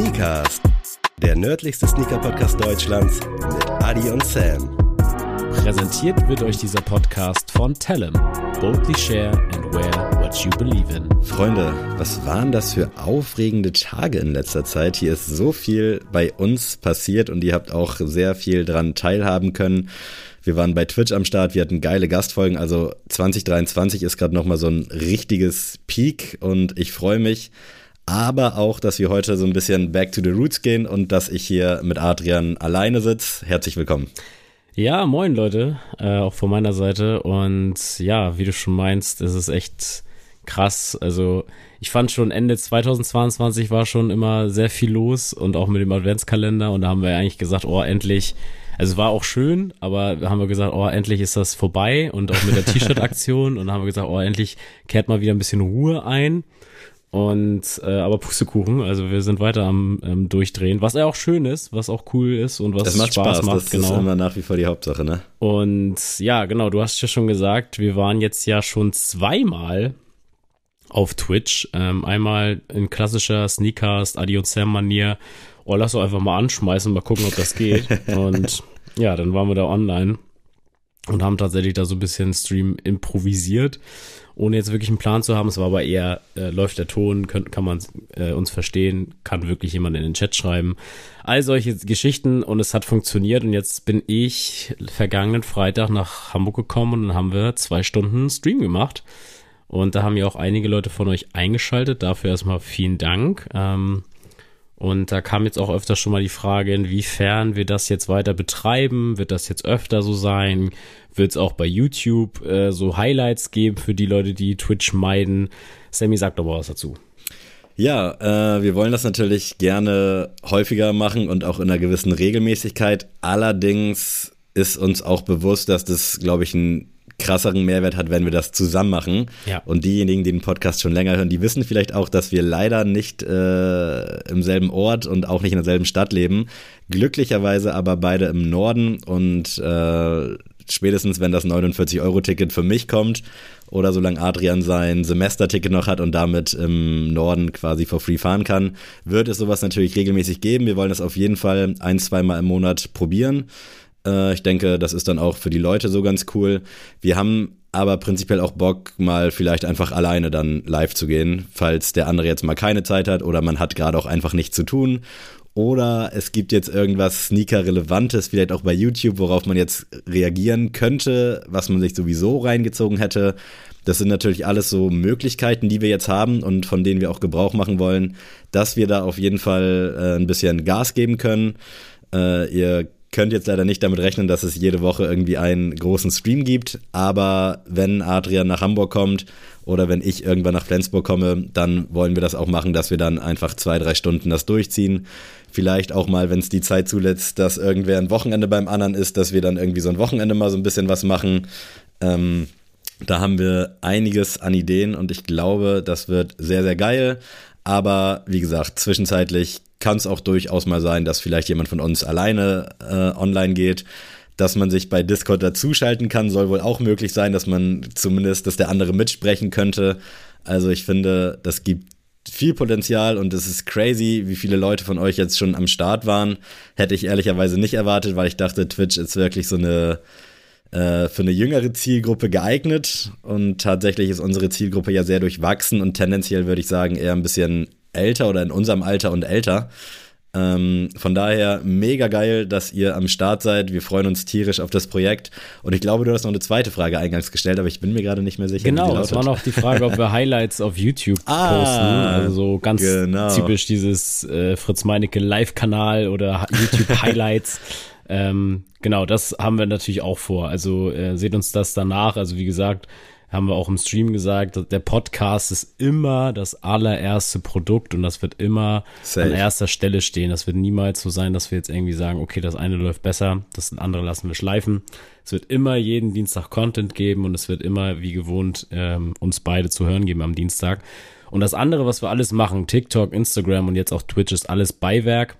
Sneakers, der nördlichste Sneaker-Podcast Deutschlands mit Adi und Sam. Präsentiert wird euch dieser Podcast von Tellem. Boldly share and wear what you believe in. Freunde, was waren das für aufregende Tage in letzter Zeit? Hier ist so viel bei uns passiert und ihr habt auch sehr viel dran teilhaben können. Wir waren bei Twitch am Start, wir hatten geile Gastfolgen. Also 2023 ist gerade nochmal so ein richtiges Peak und ich freue mich. Aber auch, dass wir heute so ein bisschen back to the roots gehen und dass ich hier mit Adrian alleine sitze. Herzlich willkommen. Ja, moin Leute, äh, auch von meiner Seite. Und ja, wie du schon meinst, es ist echt krass. Also ich fand schon Ende 2022 war schon immer sehr viel los und auch mit dem Adventskalender. Und da haben wir eigentlich gesagt, oh, endlich also es war auch schön, aber haben wir gesagt, oh, endlich ist das vorbei und auch mit der T-Shirt-Aktion und dann haben wir gesagt, oh, endlich kehrt mal wieder ein bisschen Ruhe ein. Und äh, aber Pustekuchen, also wir sind weiter am ähm, Durchdrehen, was ja auch schön ist, was auch cool ist und was das macht Spaß, Spaß macht. Das genau. ist immer nach wie vor die Hauptsache, ne? Und ja, genau, du hast ja schon gesagt, wir waren jetzt ja schon zweimal auf Twitch. Ähm, einmal in klassischer Sneakers, Adi und Sam Manier. Oh, lass doch einfach mal anschmeißen, mal gucken, ob das geht. und ja, dann waren wir da online und haben tatsächlich da so ein bisschen Stream improvisiert, ohne jetzt wirklich einen Plan zu haben. Es war aber eher, äh, läuft der Ton, könnt, kann man äh, uns verstehen, kann wirklich jemand in den Chat schreiben. All solche Geschichten und es hat funktioniert und jetzt bin ich vergangenen Freitag nach Hamburg gekommen und dann haben wir zwei Stunden Stream gemacht. Und da haben ja auch einige Leute von euch eingeschaltet. Dafür erstmal vielen Dank. Ähm, und da kam jetzt auch öfter schon mal die Frage, inwiefern wir das jetzt weiter betreiben. Wird das jetzt öfter so sein? Wird es auch bei YouTube äh, so Highlights geben für die Leute, die Twitch meiden? Sammy, sag doch mal was dazu. Ja, äh, wir wollen das natürlich gerne häufiger machen und auch in einer gewissen Regelmäßigkeit. Allerdings ist uns auch bewusst, dass das, glaube ich, ein krasseren Mehrwert hat, wenn wir das zusammen machen. Ja. Und diejenigen, die den Podcast schon länger hören, die wissen vielleicht auch, dass wir leider nicht äh, im selben Ort und auch nicht in derselben Stadt leben. Glücklicherweise aber beide im Norden und äh, spätestens, wenn das 49-Euro-Ticket für mich kommt oder solange Adrian sein Semesterticket noch hat und damit im Norden quasi for free fahren kann, wird es sowas natürlich regelmäßig geben. Wir wollen das auf jeden Fall ein, zweimal im Monat probieren. Äh, ich denke, das ist dann auch für die Leute so ganz cool. Wir haben aber prinzipiell auch Bock, mal vielleicht einfach alleine dann live zu gehen, falls der andere jetzt mal keine Zeit hat oder man hat gerade auch einfach nichts zu tun. Oder es gibt jetzt irgendwas Sneaker-Relevantes, vielleicht auch bei YouTube, worauf man jetzt reagieren könnte, was man sich sowieso reingezogen hätte. Das sind natürlich alles so Möglichkeiten, die wir jetzt haben und von denen wir auch Gebrauch machen wollen, dass wir da auf jeden Fall äh, ein bisschen Gas geben können. Äh, ihr könnt jetzt leider nicht damit rechnen, dass es jede Woche irgendwie einen großen Stream gibt. Aber wenn Adrian nach Hamburg kommt oder wenn ich irgendwann nach Flensburg komme, dann wollen wir das auch machen, dass wir dann einfach zwei, drei Stunden das durchziehen. Vielleicht auch mal, wenn es die Zeit zulässt, dass irgendwer ein Wochenende beim anderen ist, dass wir dann irgendwie so ein Wochenende mal so ein bisschen was machen. Ähm, da haben wir einiges an Ideen und ich glaube, das wird sehr, sehr geil. Aber wie gesagt, zwischenzeitlich kann es auch durchaus mal sein, dass vielleicht jemand von uns alleine äh, online geht. Dass man sich bei Discord dazuschalten kann, soll wohl auch möglich sein, dass man zumindest, dass der andere mitsprechen könnte. Also ich finde, das gibt viel Potenzial und es ist crazy, wie viele Leute von euch jetzt schon am Start waren. Hätte ich ehrlicherweise nicht erwartet, weil ich dachte, Twitch ist wirklich so eine äh, für eine jüngere Zielgruppe geeignet und tatsächlich ist unsere Zielgruppe ja sehr durchwachsen und tendenziell würde ich sagen eher ein bisschen älter oder in unserem Alter und älter. Ähm, von daher mega geil, dass ihr am Start seid. Wir freuen uns tierisch auf das Projekt. Und ich glaube, du hast noch eine zweite Frage eingangs gestellt, aber ich bin mir gerade nicht mehr sicher. Genau, das war noch die Frage, ob wir Highlights auf YouTube ah, posten. Also so ganz genau. typisch dieses äh, Fritz Meinecke Live-Kanal oder YouTube Highlights. ähm, genau, das haben wir natürlich auch vor. Also äh, seht uns das danach. Also wie gesagt, haben wir auch im Stream gesagt, der Podcast ist immer das allererste Produkt und das wird immer Safe. an erster Stelle stehen. Das wird niemals so sein, dass wir jetzt irgendwie sagen, okay, das eine läuft besser, das andere lassen wir schleifen. Es wird immer jeden Dienstag Content geben und es wird immer, wie gewohnt, ähm, uns beide zu hören geben am Dienstag. Und das andere, was wir alles machen, TikTok, Instagram und jetzt auch Twitch, ist alles Beiwerk.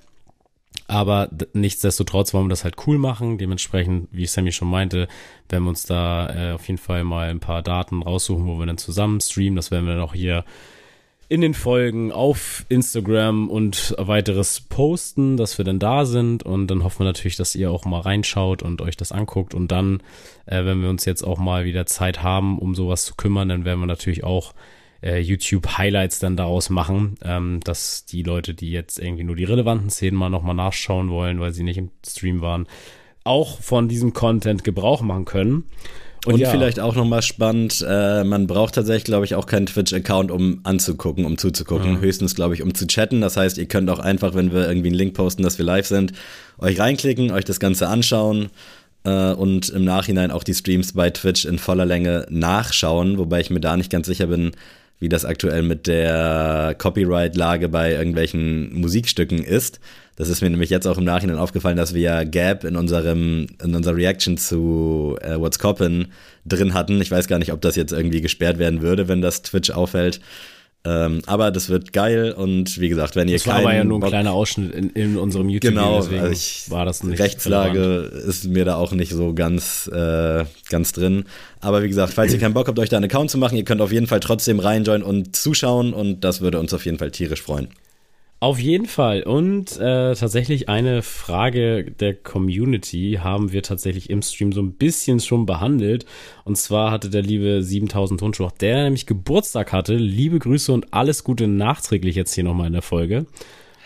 Aber nichtsdestotrotz wollen wir das halt cool machen. Dementsprechend, wie Sammy schon meinte, werden wir uns da äh, auf jeden Fall mal ein paar Daten raussuchen, wo wir dann zusammen streamen. Das werden wir dann auch hier in den Folgen auf Instagram und weiteres posten, dass wir dann da sind und dann hoffen wir natürlich, dass ihr auch mal reinschaut und euch das anguckt und dann, äh, wenn wir uns jetzt auch mal wieder Zeit haben, um sowas zu kümmern, dann werden wir natürlich auch äh, YouTube-Highlights dann daraus machen, ähm, dass die Leute, die jetzt irgendwie nur die relevanten Szenen mal nochmal nachschauen wollen, weil sie nicht im Stream waren, auch von diesem Content Gebrauch machen können. Und, und ja. vielleicht auch nochmal spannend, äh, man braucht tatsächlich, glaube ich, auch keinen Twitch-Account, um anzugucken, um zuzugucken. Ja. Höchstens, glaube ich, um zu chatten. Das heißt, ihr könnt auch einfach, wenn wir irgendwie einen Link posten, dass wir live sind, euch reinklicken, euch das Ganze anschauen äh, und im Nachhinein auch die Streams bei Twitch in voller Länge nachschauen, wobei ich mir da nicht ganz sicher bin, wie das aktuell mit der Copyright-Lage bei irgendwelchen Musikstücken ist. Das ist mir nämlich jetzt auch im Nachhinein aufgefallen, dass wir ja Gap in unserem in unserer Reaction zu äh, What's Coppin drin hatten. Ich weiß gar nicht, ob das jetzt irgendwie gesperrt werden würde, wenn das Twitch auffällt. Ähm, aber das wird geil und wie gesagt, wenn ihr das war aber ja nur ein Bock kleiner Ausschnitt in, in unserem YouTube genau, deswegen also ich, war das nicht Rechtslage relevant. ist mir da auch nicht so ganz äh, ganz drin. Aber wie gesagt, falls ihr keinen Bock habt, euch da einen Account zu machen, ihr könnt auf jeden Fall trotzdem reinjoinen und zuschauen und das würde uns auf jeden Fall tierisch freuen. Auf jeden Fall. Und äh, tatsächlich eine Frage der Community haben wir tatsächlich im Stream so ein bisschen schon behandelt. Und zwar hatte der liebe 7000 Tonschuh, der nämlich Geburtstag hatte. Liebe Grüße und alles Gute nachträglich jetzt hier nochmal in der Folge.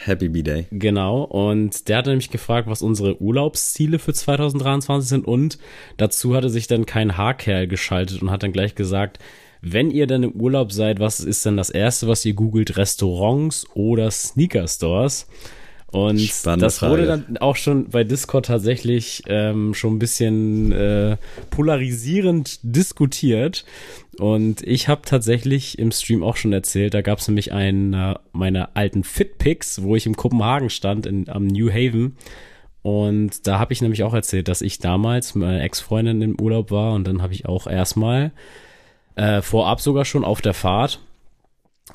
Happy B-Day. Genau. Und der hatte nämlich gefragt, was unsere Urlaubsziele für 2023 sind. Und dazu hatte sich dann kein Haarkerl geschaltet und hat dann gleich gesagt, wenn ihr dann im Urlaub seid, was ist denn das erste, was ihr googelt? Restaurants oder Sneaker Stores? Und Spannende das wurde Frage. dann auch schon bei Discord tatsächlich ähm, schon ein bisschen äh, polarisierend diskutiert. Und ich habe tatsächlich im Stream auch schon erzählt, da gab es nämlich einen äh, meiner alten Fitpics, wo ich im Kopenhagen stand, in, am New Haven. Und da habe ich nämlich auch erzählt, dass ich damals mit meiner Ex-Freundin im Urlaub war und dann habe ich auch erstmal äh, vorab sogar schon auf der Fahrt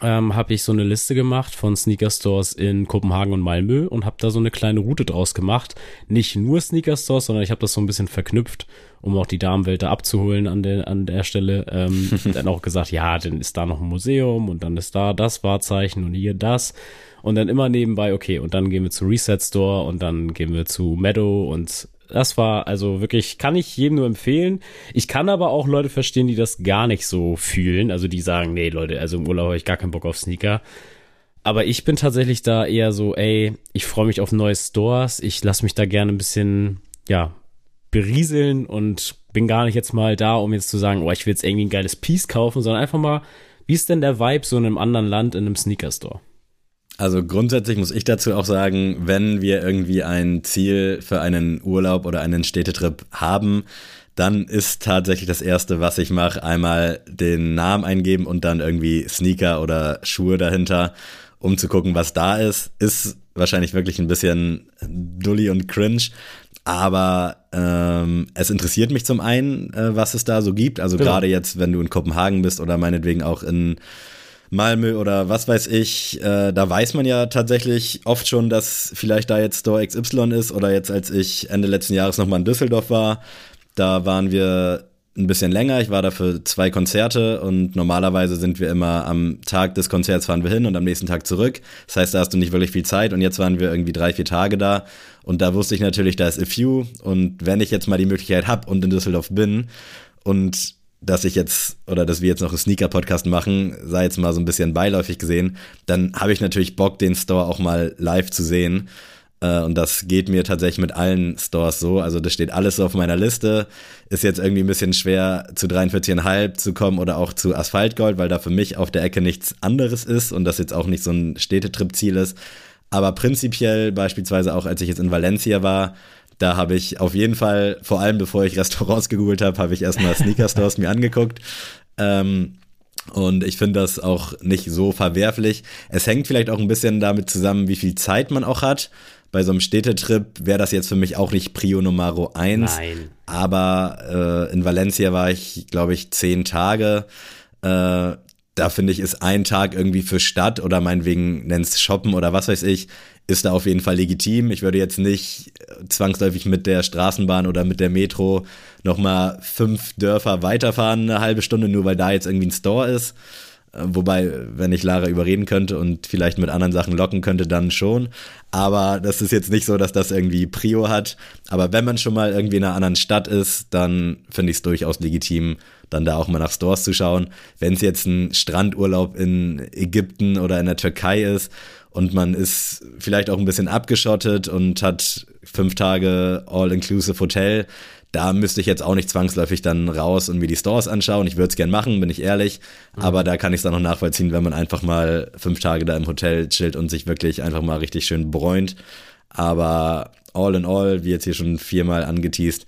ähm, habe ich so eine Liste gemacht von Sneaker Stores in Kopenhagen und Malmö und habe da so eine kleine Route draus gemacht. Nicht nur Sneaker Stores, sondern ich habe das so ein bisschen verknüpft, um auch die Damenwelt da abzuholen an der, an der Stelle. Ähm, dann auch gesagt, ja, dann ist da noch ein Museum und dann ist da das Wahrzeichen und hier das. Und dann immer nebenbei, okay, und dann gehen wir zu Reset Store und dann gehen wir zu Meadow und das war also wirklich, kann ich jedem nur empfehlen. Ich kann aber auch Leute verstehen, die das gar nicht so fühlen. Also die sagen, nee, Leute, also im Urlaub habe ich gar keinen Bock auf Sneaker. Aber ich bin tatsächlich da eher so, ey, ich freue mich auf neue Stores. Ich lasse mich da gerne ein bisschen, ja, berieseln und bin gar nicht jetzt mal da, um jetzt zu sagen, oh, ich will jetzt irgendwie ein geiles Piece kaufen, sondern einfach mal, wie ist denn der Vibe so in einem anderen Land in einem Sneaker Store? Also grundsätzlich muss ich dazu auch sagen, wenn wir irgendwie ein Ziel für einen Urlaub oder einen Städtetrip haben, dann ist tatsächlich das Erste, was ich mache, einmal den Namen eingeben und dann irgendwie Sneaker oder Schuhe dahinter, um zu gucken, was da ist. Ist wahrscheinlich wirklich ein bisschen dully und cringe, aber ähm, es interessiert mich zum einen, äh, was es da so gibt. Also genau. gerade jetzt, wenn du in Kopenhagen bist oder meinetwegen auch in Malmö oder was weiß ich, äh, da weiß man ja tatsächlich oft schon, dass vielleicht da jetzt Store XY ist oder jetzt als ich Ende letzten Jahres nochmal in Düsseldorf war, da waren wir ein bisschen länger. Ich war da für zwei Konzerte und normalerweise sind wir immer am Tag des Konzerts fahren wir hin und am nächsten Tag zurück. Das heißt, da hast du nicht wirklich viel Zeit und jetzt waren wir irgendwie drei, vier Tage da und da wusste ich natürlich, da ist A Few und wenn ich jetzt mal die Möglichkeit habe und in Düsseldorf bin und dass ich jetzt oder dass wir jetzt noch einen Sneaker-Podcast machen, sei jetzt mal so ein bisschen beiläufig gesehen, dann habe ich natürlich Bock, den Store auch mal live zu sehen. Äh, und das geht mir tatsächlich mit allen Stores so. Also das steht alles so auf meiner Liste. Ist jetzt irgendwie ein bisschen schwer zu 43,5 zu kommen oder auch zu Asphaltgold, weil da für mich auf der Ecke nichts anderes ist und das jetzt auch nicht so ein Städtetrip-Ziel ist. Aber prinzipiell beispielsweise auch, als ich jetzt in Valencia war, da habe ich auf jeden Fall, vor allem bevor ich Restaurants gegoogelt habe, habe ich erstmal Sneaker Stores mir angeguckt. Ähm, und ich finde das auch nicht so verwerflich. Es hängt vielleicht auch ein bisschen damit zusammen, wie viel Zeit man auch hat. Bei so einem Städtetrip wäre das jetzt für mich auch nicht Prio Numero 1. Nein. Aber äh, in Valencia war ich, glaube ich, zehn Tage. Äh, da finde ich, ist ein Tag irgendwie für Stadt oder meinetwegen nennst Shoppen oder was weiß ich, ist da auf jeden Fall legitim. Ich würde jetzt nicht zwangsläufig mit der Straßenbahn oder mit der Metro nochmal fünf Dörfer weiterfahren, eine halbe Stunde, nur weil da jetzt irgendwie ein Store ist. Äh, wobei, wenn ich Lara überreden könnte und vielleicht mit anderen Sachen locken könnte, dann schon. Aber das ist jetzt nicht so, dass das irgendwie Prio hat. Aber wenn man schon mal irgendwie in einer anderen Stadt ist, dann finde ich es durchaus legitim, dann da auch mal nach Stores zu schauen. Wenn es jetzt ein Strandurlaub in Ägypten oder in der Türkei ist und man ist vielleicht auch ein bisschen abgeschottet und hat fünf Tage All-Inclusive Hotel, da müsste ich jetzt auch nicht zwangsläufig dann raus und mir die Stores anschauen. Ich würde es gern machen, bin ich ehrlich. Mhm. Aber da kann ich es dann noch nachvollziehen, wenn man einfach mal fünf Tage da im Hotel chillt und sich wirklich einfach mal richtig schön bräunt. Aber all in all, wie jetzt hier schon viermal angeteased,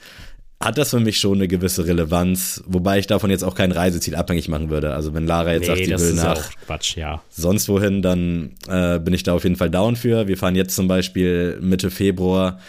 hat das für mich schon eine gewisse Relevanz, wobei ich davon jetzt auch kein Reiseziel abhängig machen würde. Also wenn Lara jetzt nee, sagt, sie will nach Quatsch, ja. sonst wohin, dann äh, bin ich da auf jeden Fall down für. Wir fahren jetzt zum Beispiel Mitte Februar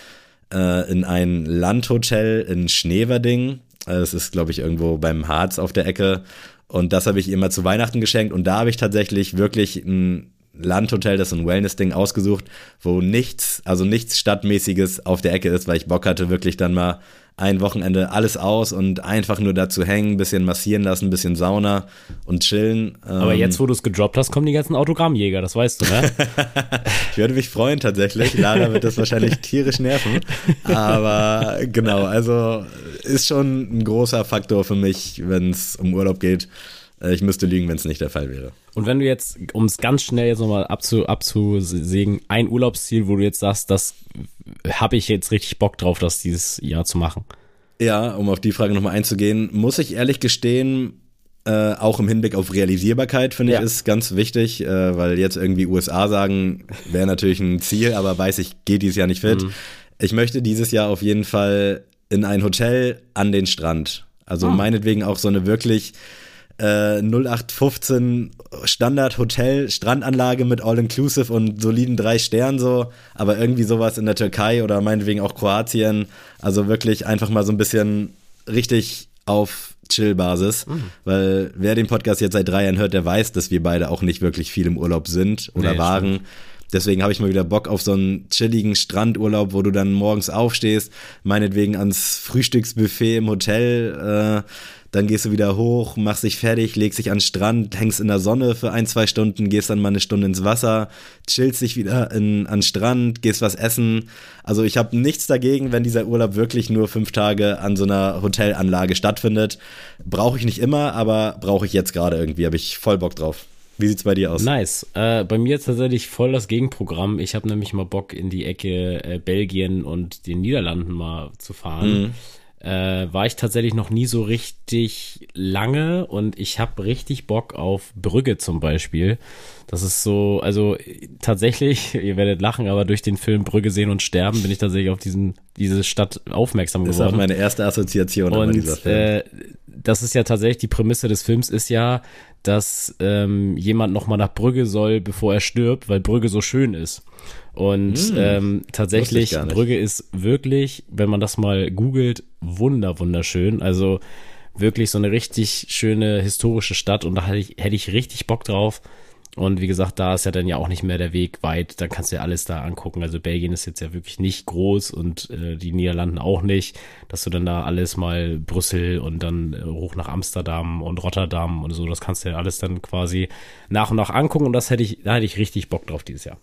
äh, in ein Landhotel in Schneverding. Das ist, glaube ich, irgendwo beim Harz auf der Ecke. Und das habe ich ihr mal zu Weihnachten geschenkt. Und da habe ich tatsächlich wirklich ein Landhotel, das ist ein Wellness-Ding ausgesucht, wo nichts, also nichts Stadtmäßiges auf der Ecke ist, weil ich Bock hatte, wirklich dann mal ein Wochenende alles aus und einfach nur dazu hängen, ein bisschen massieren lassen, ein bisschen Sauna und chillen. Aber jetzt, wo du es gedroppt hast, kommen die ganzen Autogrammjäger, das weißt du, ne? ich würde mich freuen tatsächlich. Lara wird das wahrscheinlich tierisch nerven. Aber genau, also ist schon ein großer Faktor für mich, wenn es um Urlaub geht. Äh, ich müsste lügen, wenn es nicht der Fall wäre. Und wenn du jetzt, um es ganz schnell jetzt nochmal abzu, abzusägen, ein Urlaubsziel, wo du jetzt sagst, das habe ich jetzt richtig Bock drauf, das dieses Jahr zu machen. Ja, um auf die Frage nochmal einzugehen, muss ich ehrlich gestehen, äh, auch im Hinblick auf Realisierbarkeit, finde ja. ich, ist ganz wichtig, äh, weil jetzt irgendwie USA sagen, wäre natürlich ein Ziel, aber weiß ich, geht dieses Jahr nicht fit. Mhm. Ich möchte dieses Jahr auf jeden Fall in ein Hotel an den Strand. Also ah. meinetwegen auch so eine wirklich äh, 0815 Standard Hotel Strandanlage mit All-Inclusive und soliden drei Sternen so, aber irgendwie sowas in der Türkei oder meinetwegen auch Kroatien. Also wirklich einfach mal so ein bisschen richtig auf Chill-Basis, mhm. weil wer den Podcast jetzt seit drei Jahren hört, der weiß, dass wir beide auch nicht wirklich viel im Urlaub sind oder nee, waren. Stimmt. Deswegen habe ich mal wieder Bock auf so einen chilligen Strandurlaub, wo du dann morgens aufstehst, meinetwegen ans Frühstücksbuffet im Hotel, äh, dann gehst du wieder hoch, machst dich fertig, legst dich an den Strand, hängst in der Sonne für ein, zwei Stunden, gehst dann mal eine Stunde ins Wasser, chillst dich wieder in, an den Strand, gehst was essen. Also ich habe nichts dagegen, wenn dieser Urlaub wirklich nur fünf Tage an so einer Hotelanlage stattfindet. Brauche ich nicht immer, aber brauche ich jetzt gerade irgendwie, habe ich voll Bock drauf. Wie sieht's bei dir aus? Nice. Äh, bei mir ist tatsächlich voll das Gegenprogramm. Ich habe nämlich mal Bock in die Ecke äh, Belgien und den Niederlanden mal zu fahren. Mhm äh, war ich tatsächlich noch nie so richtig lange und ich habe richtig Bock auf Brügge zum Beispiel. Das ist so, also tatsächlich, ihr werdet lachen, aber durch den Film Brügge sehen und sterben bin ich tatsächlich auf diesen, diese Stadt aufmerksam geworden. Das ist auch meine erste Assoziation. Und dieser Film. Äh, das ist ja tatsächlich, die Prämisse des Films ist ja, dass ähm, jemand nochmal nach Brügge soll, bevor er stirbt, weil Brügge so schön ist. Und hm, ähm, tatsächlich, Brügge ist wirklich, wenn man das mal googelt, wunder, wunderschön. Also wirklich so eine richtig schöne historische Stadt und da hätte ich, hätte ich richtig Bock drauf. Und wie gesagt, da ist ja dann ja auch nicht mehr der Weg weit. Dann kannst du ja alles da angucken. Also Belgien ist jetzt ja wirklich nicht groß und äh, die Niederlanden auch nicht, dass du dann da alles mal Brüssel und dann äh, hoch nach Amsterdam und Rotterdam und so, das kannst du ja alles dann quasi nach und nach angucken. Und das hätte ich, da hätte ich richtig Bock drauf dieses Jahr.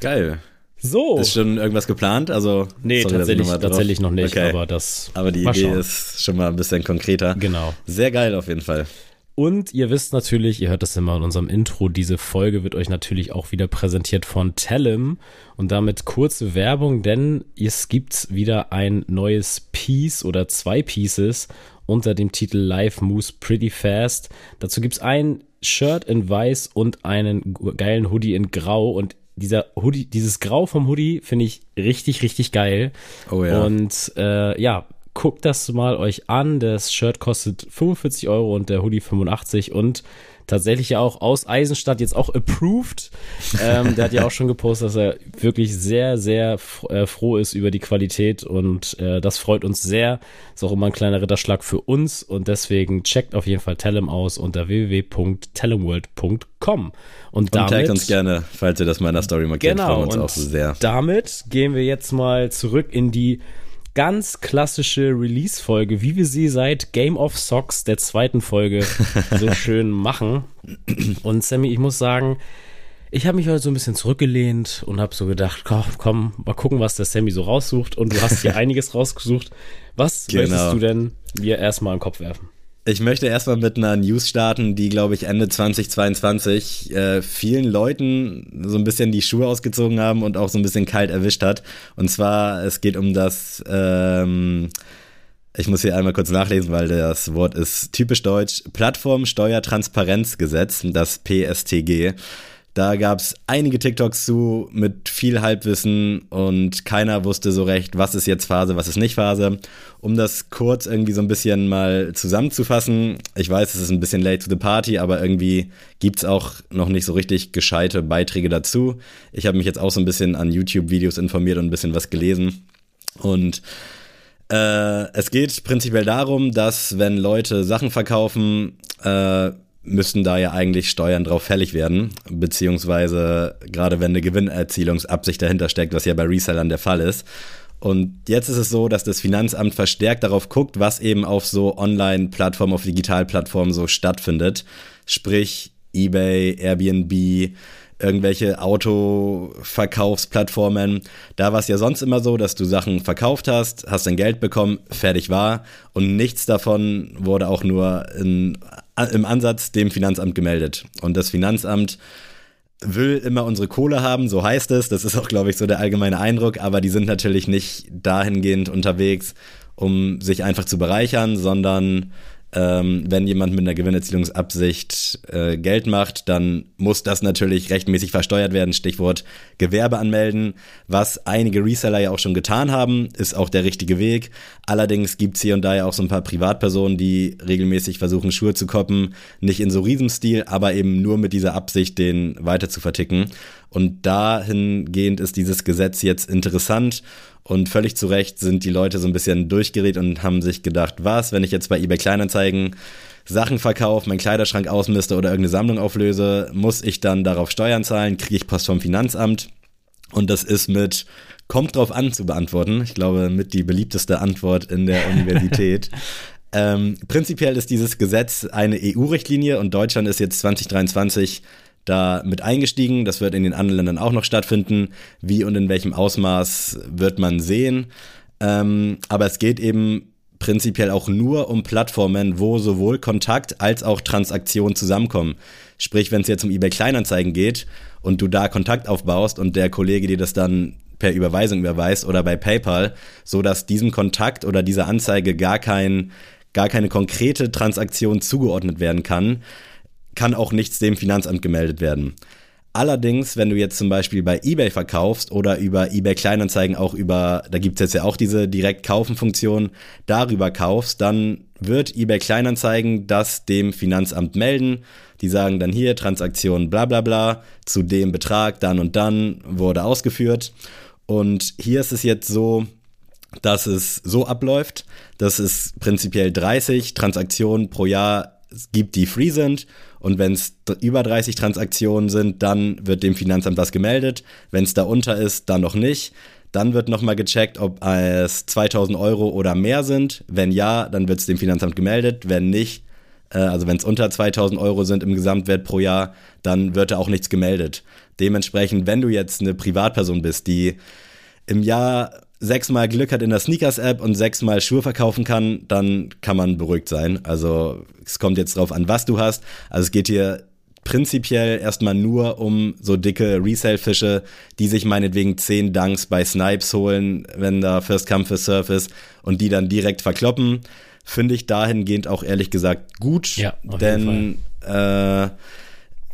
Geil. So. Ist schon irgendwas geplant? Also, nee, sorry, tatsächlich, tatsächlich noch nicht, okay. aber das. Aber die Idee schauen. ist schon mal ein bisschen konkreter. Genau. Sehr geil auf jeden Fall. Und ihr wisst natürlich, ihr hört das immer in unserem Intro, diese Folge wird euch natürlich auch wieder präsentiert von Tellem und damit kurze Werbung, denn es gibt wieder ein neues Piece oder zwei Pieces unter dem Titel Life Moves Pretty Fast. Dazu gibt's ein Shirt in weiß und einen geilen Hoodie in grau und dieser Hoodie, dieses Grau vom Hoodie finde ich richtig, richtig geil. Oh ja. Und äh, ja, guckt das mal euch an. Das Shirt kostet 45 Euro und der Hoodie 85 und tatsächlich ja auch aus Eisenstadt jetzt auch approved. Ähm, der hat ja auch schon gepostet, dass er wirklich sehr, sehr äh, froh ist über die Qualität und äh, das freut uns sehr. Ist auch immer ein kleiner Ritterschlag für uns und deswegen checkt auf jeden Fall Tellem aus unter www.tellemworld.com. Und, damit, und taggt uns gerne, falls ihr das mal in der Story markiert. Genau, uns auch sehr. damit gehen wir jetzt mal zurück in die ganz klassische Release-Folge, wie wir sie seit Game of Socks der zweiten Folge so schön machen. Und Sammy, ich muss sagen, ich habe mich heute so ein bisschen zurückgelehnt und habe so gedacht, komm, komm, mal gucken, was der Sammy so raussucht. Und du hast hier einiges rausgesucht. Was genau. möchtest du denn mir erstmal im Kopf werfen? Ich möchte erstmal mit einer News starten, die, glaube ich, Ende 2022 äh, vielen Leuten so ein bisschen die Schuhe ausgezogen haben und auch so ein bisschen kalt erwischt hat. Und zwar, es geht um das, ähm, ich muss hier einmal kurz nachlesen, weil das Wort ist typisch deutsch, Plattformsteuertransparenzgesetz, das PSTG. Da gab es einige TikToks zu mit viel Halbwissen und keiner wusste so recht, was ist jetzt Phase, was ist nicht Phase. Um das kurz irgendwie so ein bisschen mal zusammenzufassen, ich weiß, es ist ein bisschen late to the party, aber irgendwie gibt es auch noch nicht so richtig gescheite Beiträge dazu. Ich habe mich jetzt auch so ein bisschen an YouTube-Videos informiert und ein bisschen was gelesen. Und äh, es geht prinzipiell darum, dass wenn Leute Sachen verkaufen, äh, müssten da ja eigentlich Steuern drauf fällig werden, beziehungsweise gerade wenn eine Gewinnerzielungsabsicht dahinter steckt, was ja bei Resellern der Fall ist. Und jetzt ist es so, dass das Finanzamt verstärkt darauf guckt, was eben auf so Online-Plattformen, auf Digitalplattformen so stattfindet. Sprich eBay, Airbnb, irgendwelche Autoverkaufsplattformen. Da war es ja sonst immer so, dass du Sachen verkauft hast, hast dein Geld bekommen, fertig war und nichts davon wurde auch nur in im Ansatz dem Finanzamt gemeldet. Und das Finanzamt will immer unsere Kohle haben, so heißt es. Das ist auch, glaube ich, so der allgemeine Eindruck. Aber die sind natürlich nicht dahingehend unterwegs, um sich einfach zu bereichern, sondern ähm, wenn jemand mit einer Gewinnerzielungsabsicht äh, Geld macht, dann muss das natürlich rechtmäßig versteuert werden. Stichwort Gewerbe anmelden, was einige Reseller ja auch schon getan haben, ist auch der richtige Weg. Allerdings gibt's hier und da ja auch so ein paar Privatpersonen, die regelmäßig versuchen, Schuhe zu koppen, nicht in so Riesenstil, aber eben nur mit dieser Absicht, den weiter zu verticken. Und dahingehend ist dieses Gesetz jetzt interessant und völlig zu Recht sind die Leute so ein bisschen durchgedreht und haben sich gedacht, was, wenn ich jetzt bei eBay Kleinanzeigen Sachen verkaufe, meinen Kleiderschrank ausmiste oder irgendeine Sammlung auflöse, muss ich dann darauf Steuern zahlen, kriege ich Post vom Finanzamt. Und das ist mit kommt drauf an zu beantworten. Ich glaube, mit die beliebteste Antwort in der Universität. ähm, prinzipiell ist dieses Gesetz eine EU-Richtlinie und Deutschland ist jetzt 2023 da mit eingestiegen. Das wird in den anderen Ländern auch noch stattfinden. Wie und in welchem Ausmaß wird man sehen. Ähm, aber es geht eben prinzipiell auch nur um Plattformen, wo sowohl Kontakt als auch Transaktion zusammenkommen. Sprich, wenn es jetzt um eBay Kleinanzeigen geht und du da Kontakt aufbaust und der Kollege dir das dann per Überweisung überweist oder bei PayPal, so dass diesem Kontakt oder dieser Anzeige gar kein gar keine konkrete Transaktion zugeordnet werden kann, kann auch nichts dem Finanzamt gemeldet werden. Allerdings, wenn du jetzt zum Beispiel bei eBay verkaufst oder über eBay Kleinanzeigen auch über, da gibt es jetzt ja auch diese Direkt-Kaufen-Funktion, darüber kaufst, dann wird eBay Kleinanzeigen das dem Finanzamt melden. Die sagen dann hier Transaktion bla bla bla zu dem Betrag dann und dann wurde ausgeführt. Und hier ist es jetzt so, dass es so abläuft, dass es prinzipiell 30 Transaktionen pro Jahr gibt, die free sind und wenn es über 30 Transaktionen sind, dann wird dem Finanzamt das gemeldet. Wenn es da unter ist, dann noch nicht. Dann wird nochmal gecheckt, ob es 2000 Euro oder mehr sind. Wenn ja, dann wird es dem Finanzamt gemeldet. Wenn nicht, äh, also wenn es unter 2000 Euro sind im Gesamtwert pro Jahr, dann wird da auch nichts gemeldet. Dementsprechend, wenn du jetzt eine Privatperson bist, die im Jahr sechsmal Glück hat in der Sneakers-App und sechsmal Schuhe verkaufen kann, dann kann man beruhigt sein. Also es kommt jetzt drauf an, was du hast. Also es geht hier prinzipiell erstmal nur um so dicke Resale-Fische, die sich meinetwegen zehn Dunks bei Snipes holen, wenn da First Come, First Surf ist und die dann direkt verkloppen. Finde ich dahingehend auch ehrlich gesagt gut, ja, denn äh,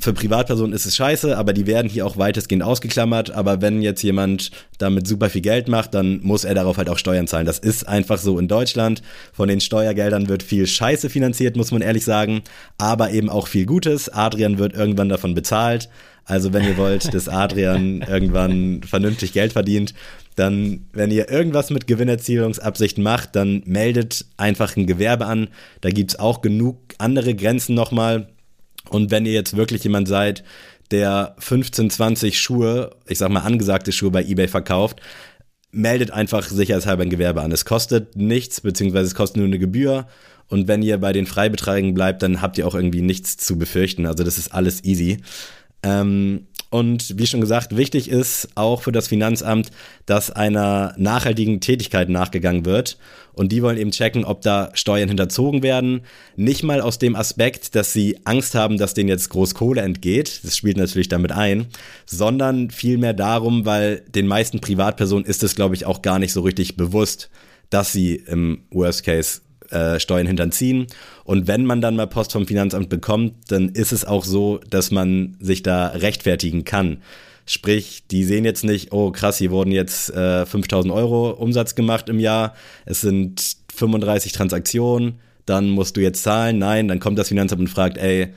für Privatpersonen ist es scheiße, aber die werden hier auch weitestgehend ausgeklammert. Aber wenn jetzt jemand damit super viel Geld macht, dann muss er darauf halt auch Steuern zahlen. Das ist einfach so in Deutschland. Von den Steuergeldern wird viel Scheiße finanziert, muss man ehrlich sagen. Aber eben auch viel Gutes. Adrian wird irgendwann davon bezahlt. Also wenn ihr wollt, dass Adrian irgendwann vernünftig Geld verdient, dann, wenn ihr irgendwas mit Gewinnerzielungsabsichten macht, dann meldet einfach ein Gewerbe an. Da gibt's auch genug andere Grenzen nochmal und wenn ihr jetzt wirklich jemand seid, der 15, 20 Schuhe, ich sag mal angesagte Schuhe bei eBay verkauft, meldet einfach sicherheitshalber ein Gewerbe an. Es kostet nichts, beziehungsweise es kostet nur eine Gebühr. Und wenn ihr bei den Freibeträgen bleibt, dann habt ihr auch irgendwie nichts zu befürchten. Also das ist alles easy. Ähm, und wie schon gesagt, wichtig ist auch für das Finanzamt, dass einer nachhaltigen Tätigkeit nachgegangen wird. Und die wollen eben checken, ob da Steuern hinterzogen werden. Nicht mal aus dem Aspekt, dass sie Angst haben, dass denen jetzt groß Kohle entgeht. Das spielt natürlich damit ein. Sondern vielmehr darum, weil den meisten Privatpersonen ist es, glaube ich, auch gar nicht so richtig bewusst, dass sie im Worst Case äh, Steuern hinterziehen. Und wenn man dann mal Post vom Finanzamt bekommt, dann ist es auch so, dass man sich da rechtfertigen kann. Sprich, die sehen jetzt nicht, oh krass, hier wurden jetzt äh, 5000 Euro Umsatz gemacht im Jahr, es sind 35 Transaktionen, dann musst du jetzt zahlen. Nein, dann kommt das Finanzamt und fragt, ey,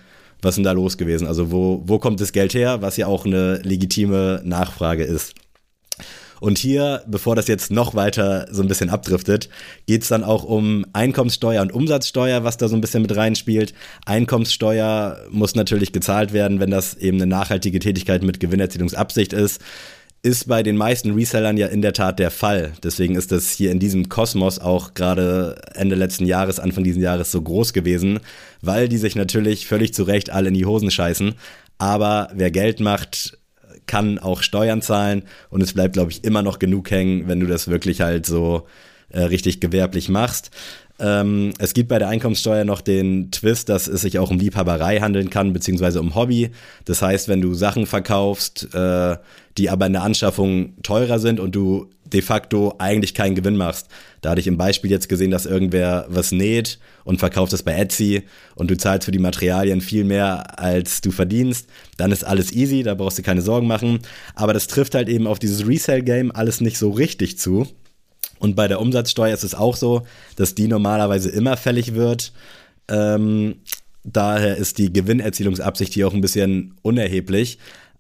was ist denn da los gewesen? Also wo, wo kommt das Geld her? Was ja auch eine legitime Nachfrage ist. Und hier, bevor das jetzt noch weiter so ein bisschen abdriftet, geht es dann auch um Einkommenssteuer und Umsatzsteuer, was da so ein bisschen mit reinspielt. Einkommenssteuer muss natürlich gezahlt werden, wenn das eben eine nachhaltige Tätigkeit mit Gewinnerzielungsabsicht ist ist bei den meisten Resellern ja in der Tat der Fall. Deswegen ist das hier in diesem Kosmos auch gerade Ende letzten Jahres, Anfang diesen Jahres so groß gewesen, weil die sich natürlich völlig zu Recht alle in die Hosen scheißen. Aber wer Geld macht, kann auch Steuern zahlen und es bleibt, glaube ich, immer noch genug hängen, wenn du das wirklich halt so äh, richtig gewerblich machst. Ähm, es gibt bei der Einkommenssteuer noch den Twist, dass es sich auch um Liebhaberei handeln kann, beziehungsweise um Hobby. Das heißt, wenn du Sachen verkaufst, äh, die aber in der Anschaffung teurer sind und du de facto eigentlich keinen Gewinn machst. Da hatte ich im Beispiel jetzt gesehen, dass irgendwer was näht und verkauft es bei Etsy und du zahlst für die Materialien viel mehr, als du verdienst. Dann ist alles easy, da brauchst du keine Sorgen machen. Aber das trifft halt eben auf dieses Resale-Game alles nicht so richtig zu. Und bei der Umsatzsteuer ist es auch so, dass die normalerweise immer fällig wird. Ähm, daher ist die Gewinnerzielungsabsicht hier auch ein bisschen unerheblich,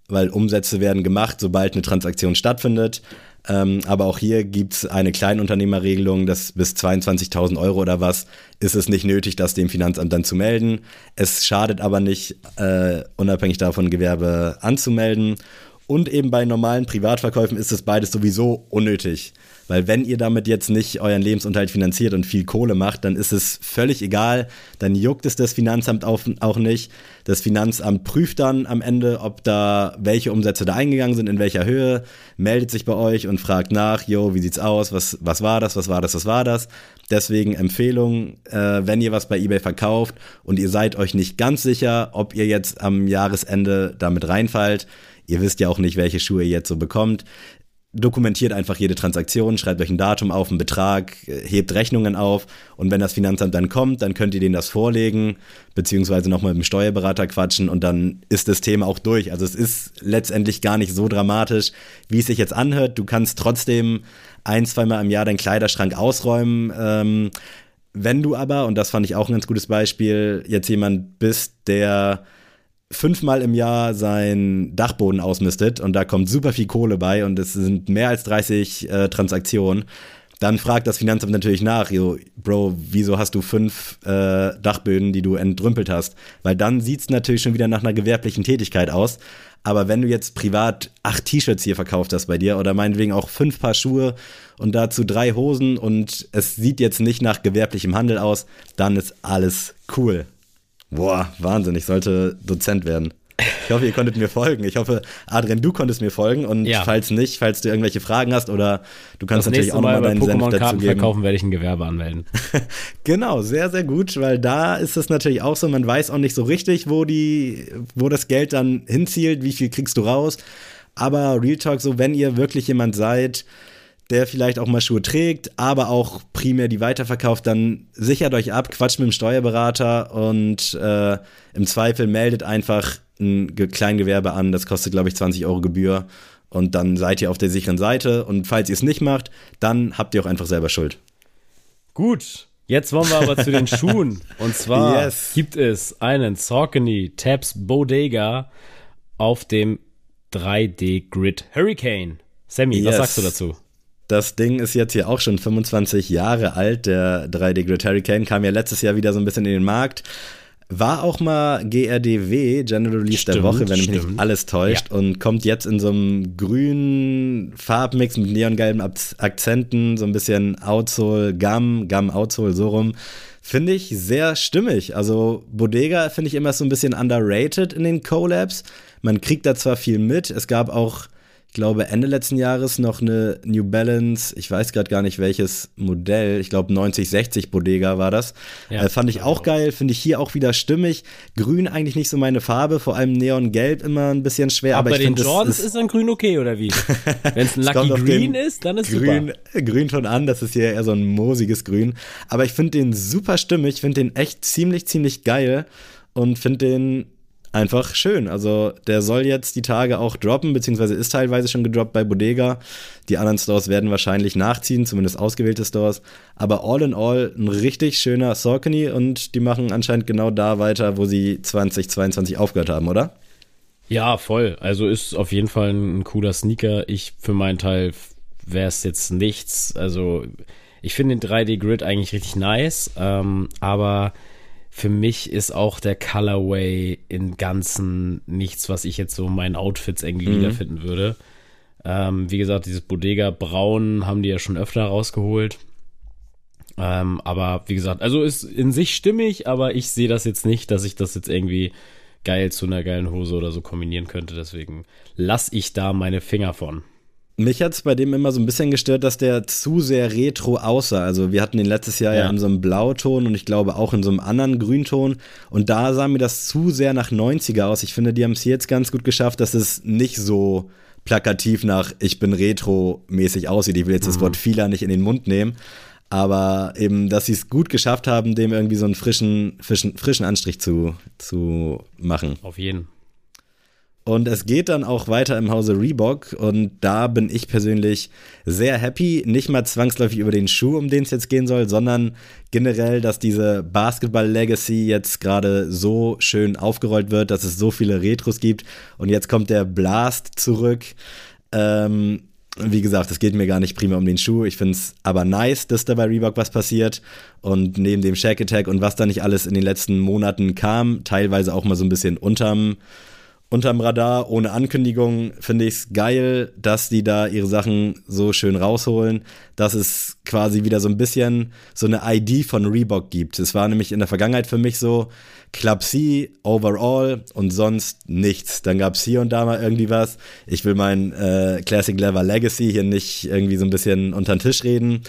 weil Umsätze werden gemacht, sobald eine Transaktion stattfindet. Ähm, aber auch hier gibt es eine Kleinunternehmerregelung, dass bis 22.000 Euro oder was ist es nicht nötig, das dem Finanzamt dann zu melden. Es schadet aber nicht, äh, unabhängig davon Gewerbe anzumelden. Und eben bei normalen Privatverkäufen ist es beides sowieso unnötig. Weil wenn ihr damit jetzt nicht euren Lebensunterhalt finanziert und viel Kohle macht, dann ist es völlig egal. Dann juckt es das Finanzamt auch, nicht. Das Finanzamt prüft dann am Ende, ob da welche Umsätze da eingegangen sind, in welcher Höhe, meldet sich bei euch und fragt nach, jo, wie sieht's aus? Was, was war das? Was war das? Was war das? Deswegen Empfehlung, äh, wenn ihr was bei eBay verkauft und ihr seid euch nicht ganz sicher, ob ihr jetzt am Jahresende damit reinfallt, Ihr wisst ja auch nicht, welche Schuhe ihr jetzt so bekommt dokumentiert einfach jede Transaktion, schreibt euch ein Datum auf, einen Betrag, hebt Rechnungen auf und wenn das Finanzamt dann kommt, dann könnt ihr denen das vorlegen, beziehungsweise nochmal mit dem Steuerberater quatschen und dann ist das Thema auch durch. Also es ist letztendlich gar nicht so dramatisch, wie es sich jetzt anhört. Du kannst trotzdem ein, zweimal im Jahr deinen Kleiderschrank ausräumen. Ähm, wenn du aber, und das fand ich auch ein ganz gutes Beispiel, jetzt jemand bist, der fünfmal im Jahr seinen Dachboden ausmistet und da kommt super viel Kohle bei und es sind mehr als 30 äh, Transaktionen, dann fragt das Finanzamt natürlich nach, yo, Bro, wieso hast du fünf äh, Dachböden, die du entrümpelt hast? Weil dann sieht es natürlich schon wieder nach einer gewerblichen Tätigkeit aus. Aber wenn du jetzt privat acht T-Shirts hier verkauft hast bei dir oder meinetwegen auch fünf Paar Schuhe und dazu drei Hosen und es sieht jetzt nicht nach gewerblichem Handel aus, dann ist alles cool. Boah, Wahnsinn, ich sollte Dozent werden. Ich hoffe, ihr konntet mir folgen. Ich hoffe, Adrian, du konntest mir folgen und ja. falls nicht, falls du irgendwelche Fragen hast oder du kannst das natürlich auch nochmal deinen Senf dazu geben. verkaufen werde ich ein Gewerbe anmelden. genau, sehr, sehr gut, weil da ist es natürlich auch so, man weiß auch nicht so richtig, wo die, wo das Geld dann hinzielt, wie viel kriegst du raus. Aber Real Talk, so wenn ihr wirklich jemand seid, der vielleicht auch mal Schuhe trägt, aber auch primär die weiterverkauft, dann sichert euch ab, quatscht mit dem Steuerberater und äh, im Zweifel meldet einfach ein Kleingewerbe an. Das kostet, glaube ich, 20 Euro Gebühr. Und dann seid ihr auf der sicheren Seite. Und falls ihr es nicht macht, dann habt ihr auch einfach selber Schuld. Gut. Jetzt wollen wir aber zu den Schuhen. Und zwar yes. gibt es einen Saucony Tabs Bodega auf dem 3D Grid Hurricane. Sammy, yes. was sagst du dazu? Das Ding ist jetzt hier auch schon 25 Jahre alt. Der 3D Grid Hurricane kam ja letztes Jahr wieder so ein bisschen in den Markt. War auch mal GRDW, General Release Stimmt, der Woche, wenn mich nicht alles täuscht. Und kommt jetzt in so einem grünen Farbmix mit neongelben Akzenten, so ein bisschen Outsole, Gum, Gum Outsole, so rum. Finde ich sehr stimmig. Also Bodega finde ich immer so ein bisschen underrated in den Collabs. Man kriegt da zwar viel mit. Es gab auch, glaube, Ende letzten Jahres noch eine New Balance, ich weiß gerade gar nicht welches Modell, ich glaube 9060 Bodega war das. Ja, äh, fand ich auch geil, finde ich hier auch wieder stimmig. Grün eigentlich nicht so meine Farbe, vor allem Neongelb immer ein bisschen schwer. Aber aber bei ich den finde, es Jordans ist ist dann grün okay, oder wie? Wenn es ein Lucky Green ist, dann ist grün, super. grün schon an, das ist hier eher so ein moosiges Grün. Aber ich finde den super stimmig, finde den echt ziemlich, ziemlich geil und finde den einfach schön. Also der soll jetzt die Tage auch droppen, beziehungsweise ist teilweise schon gedroppt bei Bodega. Die anderen Stores werden wahrscheinlich nachziehen, zumindest ausgewählte Stores. Aber all in all ein richtig schöner Saucony und die machen anscheinend genau da weiter, wo sie 2022 aufgehört haben, oder? Ja, voll. Also ist auf jeden Fall ein, cooler Sneaker. Ich für meinen Teil wäre es jetzt nichts. Also ich finde den 3D-Grid eigentlich richtig nice, ähm, aber für mich ist auch der Colorway im Ganzen nichts, was ich jetzt so in meinen Outfits irgendwie Mhm. wiederfinden würde. Ähm, wie gesagt, dieses Bodega Braun haben die ja schon öfter rausgeholt. Ähm, aber wie gesagt, also ist in sich stimmig, aber ich sehe das jetzt nicht, dass ich das jetzt irgendwie geil zu einer geilen Hose oder so kombinieren könnte. Deswegen lass ich da meine Finger von. Mich hat's bei dem immer so ein bisschen gestört, dass der zu sehr retro aussah. Also wir hatten den letztes Jahr ja, Ja. in so einem Blauton und ich glaube auch in so einem anderen Grünton. Und da sah mir das zu sehr nach 90er aus. Ich finde, die haben es jetzt ganz gut geschafft, dass es nicht so plakativ nach ich bin retro-mäßig aussieht. Ich will jetzt das Wort Fila nicht in den Mund nehmen. Aber eben, dass sie es gut geschafft haben, dem irgendwie so einen frischen, frischen, frischen Anstrich zu, zu machen. Auf jeden. Und es geht dann auch weiter im Hause Reebok und da bin ich persönlich sehr happy, nicht mal zwangsläufig über den Schuh, um den es jetzt gehen soll, sondern generell, dass diese Basketball Legacy jetzt gerade so schön aufgerollt wird, dass es so viele Retros gibt und jetzt kommt der Blast zurück. Ähm, wie gesagt, es geht mir gar nicht primär um den Schuh. Ich finde es aber nice, dass da bei Reebok was passiert. Und neben dem Shack Attack und was da nicht alles in den letzten Monaten kam, teilweise auch mal so ein bisschen unterm, unterm Radar, ohne Ankündigung, finde ich es geil, dass die da ihre Sachen so schön rausholen, dass es quasi wieder so ein bisschen so eine ID von Reebok gibt. Es war nämlich in der Vergangenheit für mich so, Club C, overall und sonst nichts. Dann gab es hier und da mal irgendwie was. Ich will mein äh, Classic Lever Legacy hier nicht irgendwie so ein bisschen unter den Tisch reden.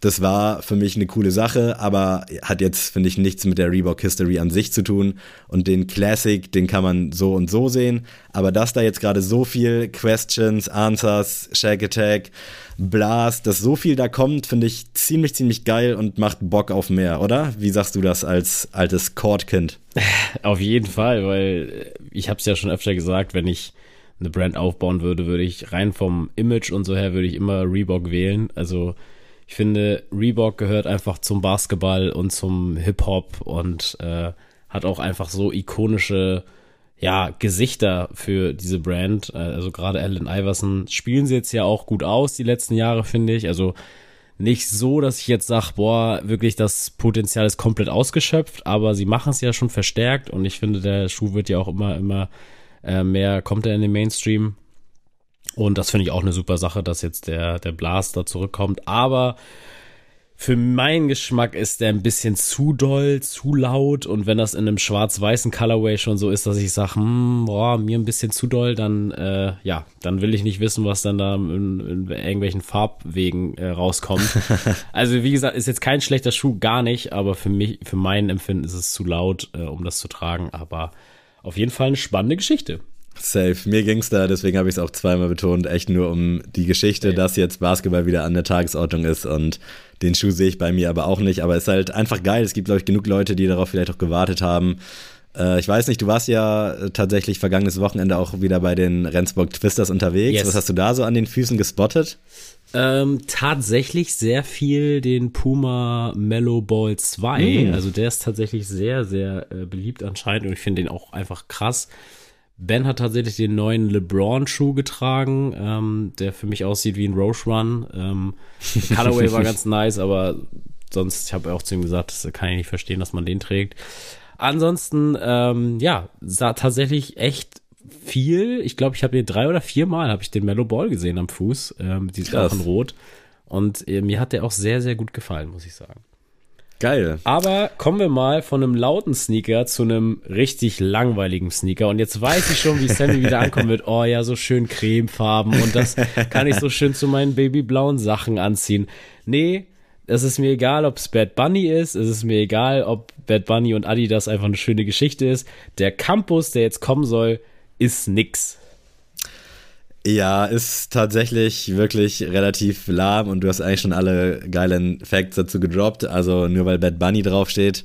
Das war für mich eine coole Sache, aber hat jetzt, finde ich, nichts mit der Reebok History an sich zu tun. Und den Classic, den kann man so und so sehen. Aber dass da jetzt gerade so viel Questions, Answers, Shake Attack, Blast, dass so viel da kommt, finde ich ziemlich, ziemlich geil und macht Bock auf mehr, oder? Wie sagst du das als altes Court-Kind? Auf jeden Fall, weil ich habe es ja schon öfter gesagt, wenn ich eine Brand aufbauen würde, würde ich rein vom Image und so her, würde ich immer Reebok wählen. Also ich finde, Reebok gehört einfach zum Basketball und zum Hip-Hop und äh, hat auch einfach so ikonische ja, Gesichter für diese Brand. Äh, Also gerade Allen Iverson spielen sie jetzt ja auch gut aus die letzten Jahre, finde ich. Also nicht so, dass ich jetzt sage, boah, wirklich das Potenzial ist komplett ausgeschöpft, aber sie machen es ja schon verstärkt und ich finde, der Schuh wird ja auch immer, immer äh, mehr, kommt er in den Mainstream. Und das finde ich auch eine super Sache, dass jetzt der, der Blaster zurückkommt. Aber für meinen Geschmack ist der ein bisschen zu doll, zu laut. Und wenn das in einem schwarz-weißen Colorway schon so ist, dass ich sage, hm, boah, mir ein bisschen zu doll, dann, äh, ja, dann will ich nicht wissen, was dann da in, in irgendwelchen Farbwegen äh, rauskommt. also, wie gesagt, ist jetzt kein schlechter Schuh, gar nicht. Aber für mich, für mein Empfinden ist es zu laut, äh, um das zu tragen. Aber auf jeden Fall eine spannende Geschichte. Safe. Mir ging's da, deswegen habe ich es auch zweimal betont, echt nur um die Geschichte, Ja. dass jetzt Basketball wieder an der Tagesordnung ist und den Schuh sehe ich bei mir aber auch nicht. Aber es ist halt einfach geil. Es gibt, glaube ich, genug Leute, die darauf vielleicht auch gewartet haben. Äh, ich weiß nicht, du warst ja äh, tatsächlich vergangenes Wochenende auch wieder bei den Rendsburg Twisters unterwegs. Yes. Was hast du da so an den Füßen gespottet? Ähm, tatsächlich sehr viel den Puma Mellow Ball 2. Mm. Also der ist tatsächlich sehr, sehr äh, beliebt anscheinend und ich finde den auch einfach krass. Ben hat tatsächlich den neuen LeBron-Schuh getragen, ähm, der für mich aussieht wie ein Roche Run. Ähm, Colorway war ganz nice, aber sonst, ich habe auch zu ihm gesagt, das kann ich nicht verstehen, dass man den trägt. ansonsten, ähm, ja, sah tatsächlich echt viel. Ich glaube, ich habe den drei oder viermal habe ich den Mellow Ball gesehen am Fuß, ähm, die Krass. von Rot. Und äh, mir hat der auch sehr, sehr gut gefallen, muss ich sagen. Geil. Aber kommen wir mal von einem lauten Sneaker zu einem richtig langweiligen Sneaker. Und jetzt weiß ich schon, wie Sammy wieder ankommen wird. Oh ja, so schön Cremefarben und das kann ich so schön zu meinen babyblauen Sachen anziehen. Nee, es ist mir egal, ob es Bad Bunny ist. Es ist mir egal, ob Bad Bunny und Adidas einfach eine schöne Geschichte ist. Der Campus, der jetzt kommen soll, ist nix. Ja, ist tatsächlich wirklich relativ lahm und du hast eigentlich schon alle geilen Facts dazu gedroppt. Also nur weil Bad Bunny draufsteht,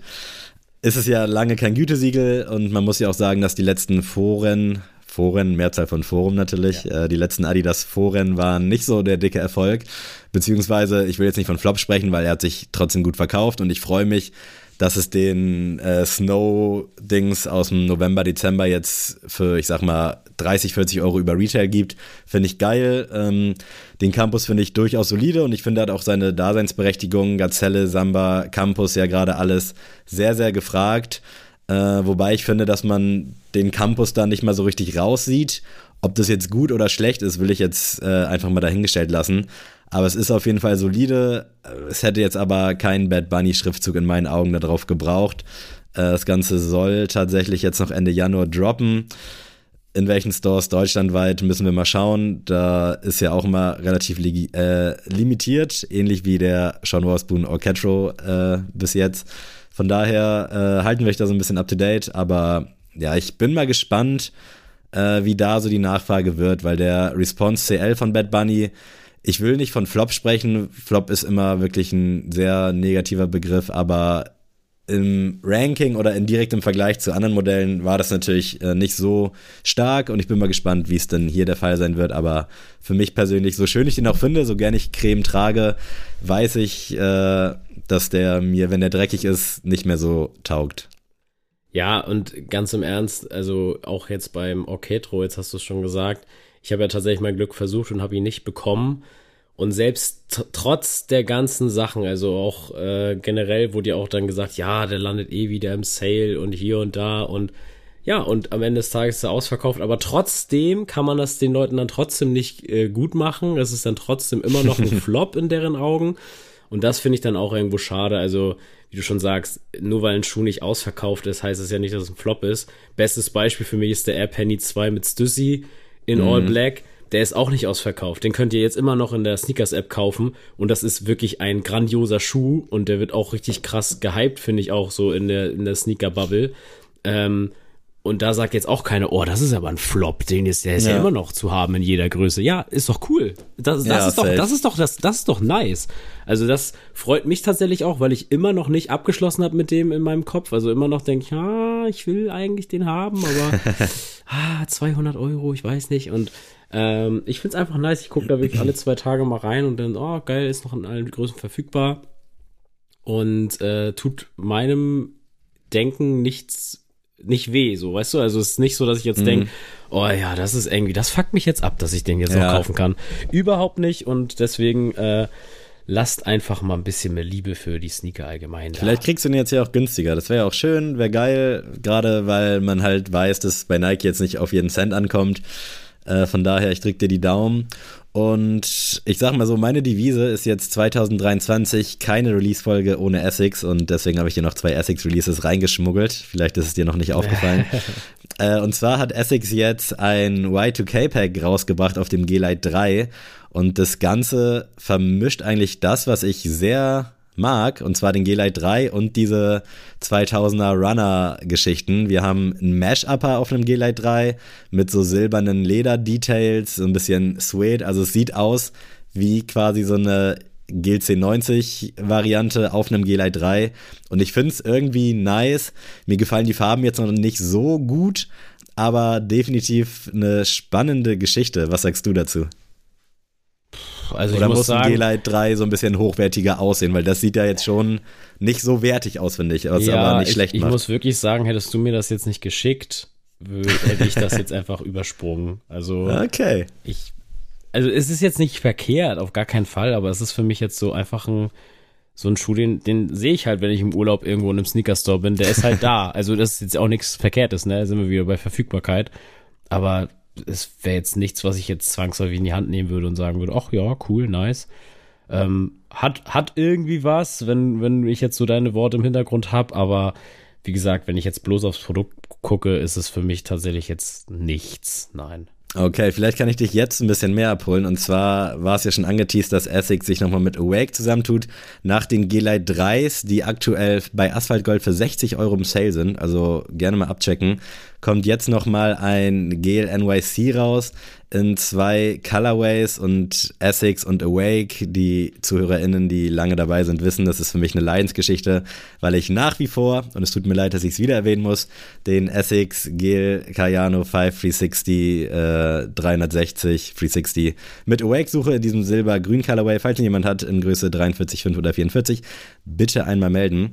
ist es ja lange kein Gütesiegel und man muss ja auch sagen, dass die letzten Foren, Foren, Mehrzahl von Forum natürlich, ja. äh, die letzten Adidas Foren waren nicht so der dicke Erfolg. Beziehungsweise, ich will jetzt nicht von Flop sprechen, weil er hat sich trotzdem gut verkauft und ich freue mich, dass es den äh, Snow-Dings aus dem November, Dezember jetzt für, ich sag mal, 30, 40 Euro über Retail gibt, finde ich geil. Ähm, den Campus finde ich durchaus solide und ich finde, hat auch seine Daseinsberechtigung. Gazelle, Samba, Campus, ja gerade alles sehr, sehr gefragt. Äh, wobei ich finde, dass man den Campus da nicht mal so richtig raussieht. Ob das jetzt gut oder schlecht ist, will ich jetzt äh, einfach mal dahingestellt lassen. Aber es ist auf jeden Fall solide. Es hätte jetzt aber keinen Bad Bunny-Schriftzug in meinen Augen darauf gebraucht. Äh, das Ganze soll tatsächlich jetzt noch Ende Januar droppen. In welchen Stores deutschlandweit müssen wir mal schauen. Da ist ja auch immer relativ äh, limitiert, ähnlich wie der Sean Worspoon Orchestro äh, bis jetzt. Von daher äh, halten wir euch da so ein bisschen up to date. Aber ja, ich bin mal gespannt, äh, wie da so die Nachfrage wird, weil der Response CL von Bad Bunny ich will nicht von Flop sprechen. Flop ist immer wirklich ein sehr negativer Begriff, aber im Ranking oder indirekt im Vergleich zu anderen Modellen war das natürlich äh, nicht so stark und ich bin mal gespannt, wie es denn hier der Fall sein wird. Aber für mich persönlich, so schön ich den auch finde, so gern ich Creme trage, weiß ich, äh, dass der mir, wenn der dreckig ist, nicht mehr so taugt. Ja, und ganz im Ernst, also auch jetzt beim Orchestro, jetzt hast du es schon gesagt, ich habe ja tatsächlich mein Glück versucht und habe ihn nicht bekommen. Und selbst trotz der ganzen Sachen, also auch äh, generell wurde ja auch dann gesagt, ja, der landet eh wieder im Sale und hier und da und ja, und am Ende des Tages ist er ausverkauft, aber trotzdem kann man das den Leuten dann trotzdem nicht äh, gut machen. Es ist dann trotzdem immer noch ein Flop in deren Augen. Und das finde ich dann auch irgendwo schade. Also, wie du schon sagst, nur weil ein Schuh nicht ausverkauft ist, heißt es ja nicht, dass es ein Flop ist. Bestes Beispiel für mich ist der Air Penny 2 mit Stussy in mhm. All Black. Der ist auch nicht ausverkauft. Den könnt ihr jetzt immer noch in der Sneakers-App kaufen. Und das ist wirklich ein grandioser Schuh. Und der wird auch richtig krass gehypt, finde ich auch so in der, in der Sneaker-Bubble. Ähm, und da sagt jetzt auch keiner, oh, das ist aber ein Flop, den ist, der ist ja. ja immer noch zu haben in jeder Größe. Ja, ist doch cool. Das, das ja, ist doch, das ist doch, das, das ist doch nice. Also das freut mich tatsächlich auch, weil ich immer noch nicht abgeschlossen habe mit dem in meinem Kopf. Also immer noch denke ich, ah, ich will eigentlich den haben, aber ah, 200 Euro, ich weiß nicht. Und ähm, ich find's einfach nice. Ich gucke da wirklich alle zwei Tage mal rein und dann, oh, geil, ist noch in allen Größen verfügbar. Und äh, tut meinem Denken nichts nicht weh, so, weißt du? Also es ist nicht so, dass ich jetzt mhm. denke, oh ja, das ist irgendwie, das fuckt mich jetzt ab, dass ich den jetzt ja. noch kaufen kann. Überhaupt nicht und deswegen äh, lasst einfach mal ein bisschen mehr Liebe für die Sneaker allgemein da. Vielleicht kriegst du den jetzt ja auch günstiger. Das wäre ja auch schön, wäre geil, gerade weil man halt weiß, dass bei Nike jetzt nicht auf jeden Cent ankommt. Äh, von daher, ich drück dir die Daumen. Und ich sag mal so, meine Devise ist jetzt 2023 keine Release-Folge ohne Essex und deswegen habe ich hier noch zwei Essex-Releases reingeschmuggelt. Vielleicht ist es dir noch nicht aufgefallen. äh, und zwar hat Essex jetzt ein Y2K-Pack rausgebracht auf dem G-Lite 3 und das Ganze vermischt eigentlich das, was ich sehr mag, und zwar den G-Lite 3 und diese 2000er Runner-Geschichten. Wir haben einen Mash-Upper auf einem G-Lite 3 mit so silbernen Leder-Details, so ein bisschen Suede. Also es sieht aus wie quasi so eine GLC 90 Variante auf einem G-Lite 3 und ich finde es irgendwie nice. Mir gefallen die Farben jetzt noch nicht so gut, aber definitiv eine spannende Geschichte. Was sagst du dazu? Also Oder muss, muss ein G-Lite 3 so ein bisschen hochwertiger aussehen, weil das sieht ja jetzt schon nicht so wertig aus, finde ich, was ja, aber nicht ich, schlecht ich macht. Ich muss wirklich sagen, hättest du mir das jetzt nicht geschickt, hätte ich das jetzt einfach übersprungen. Also okay. ich also es ist jetzt nicht verkehrt, auf gar keinen Fall, aber es ist für mich jetzt so einfach ein so ein Schuh, den, den sehe ich halt, wenn ich im Urlaub irgendwo in einem Sneaker-Store bin, der ist halt da. Also das ist jetzt auch nichts Verkehrtes, ne? Da sind wir wieder bei Verfügbarkeit. Aber es wäre jetzt nichts, was ich jetzt zwangsläufig in die Hand nehmen würde und sagen würde, ach ja, cool, nice. Ähm, hat, hat irgendwie was, wenn, wenn ich jetzt so deine Worte im Hintergrund habe, aber wie gesagt, wenn ich jetzt bloß aufs Produkt gucke, ist es für mich tatsächlich jetzt nichts. Nein. Okay, vielleicht kann ich dich jetzt ein bisschen mehr abholen. Und zwar war es ja schon angeteased, dass Essex sich nochmal mit Awake zusammentut. Nach den G-Lite 3s, die aktuell bei Asphalt Gold für 60 Euro im Sale sind. Also gerne mal abchecken kommt jetzt nochmal ein Gel NYC raus in zwei Colorways und Essex und Awake. Die ZuhörerInnen, die lange dabei sind, wissen, das ist für mich eine Leidensgeschichte, weil ich nach wie vor, und es tut mir leid, dass ich es wieder erwähnen muss, den Essex Gel Cayano 5 360 äh, 360 360 mit Awake suche in diesem silber-grün Colorway. Falls ihn jemand hat in Größe 43, 5 oder 44, bitte einmal melden.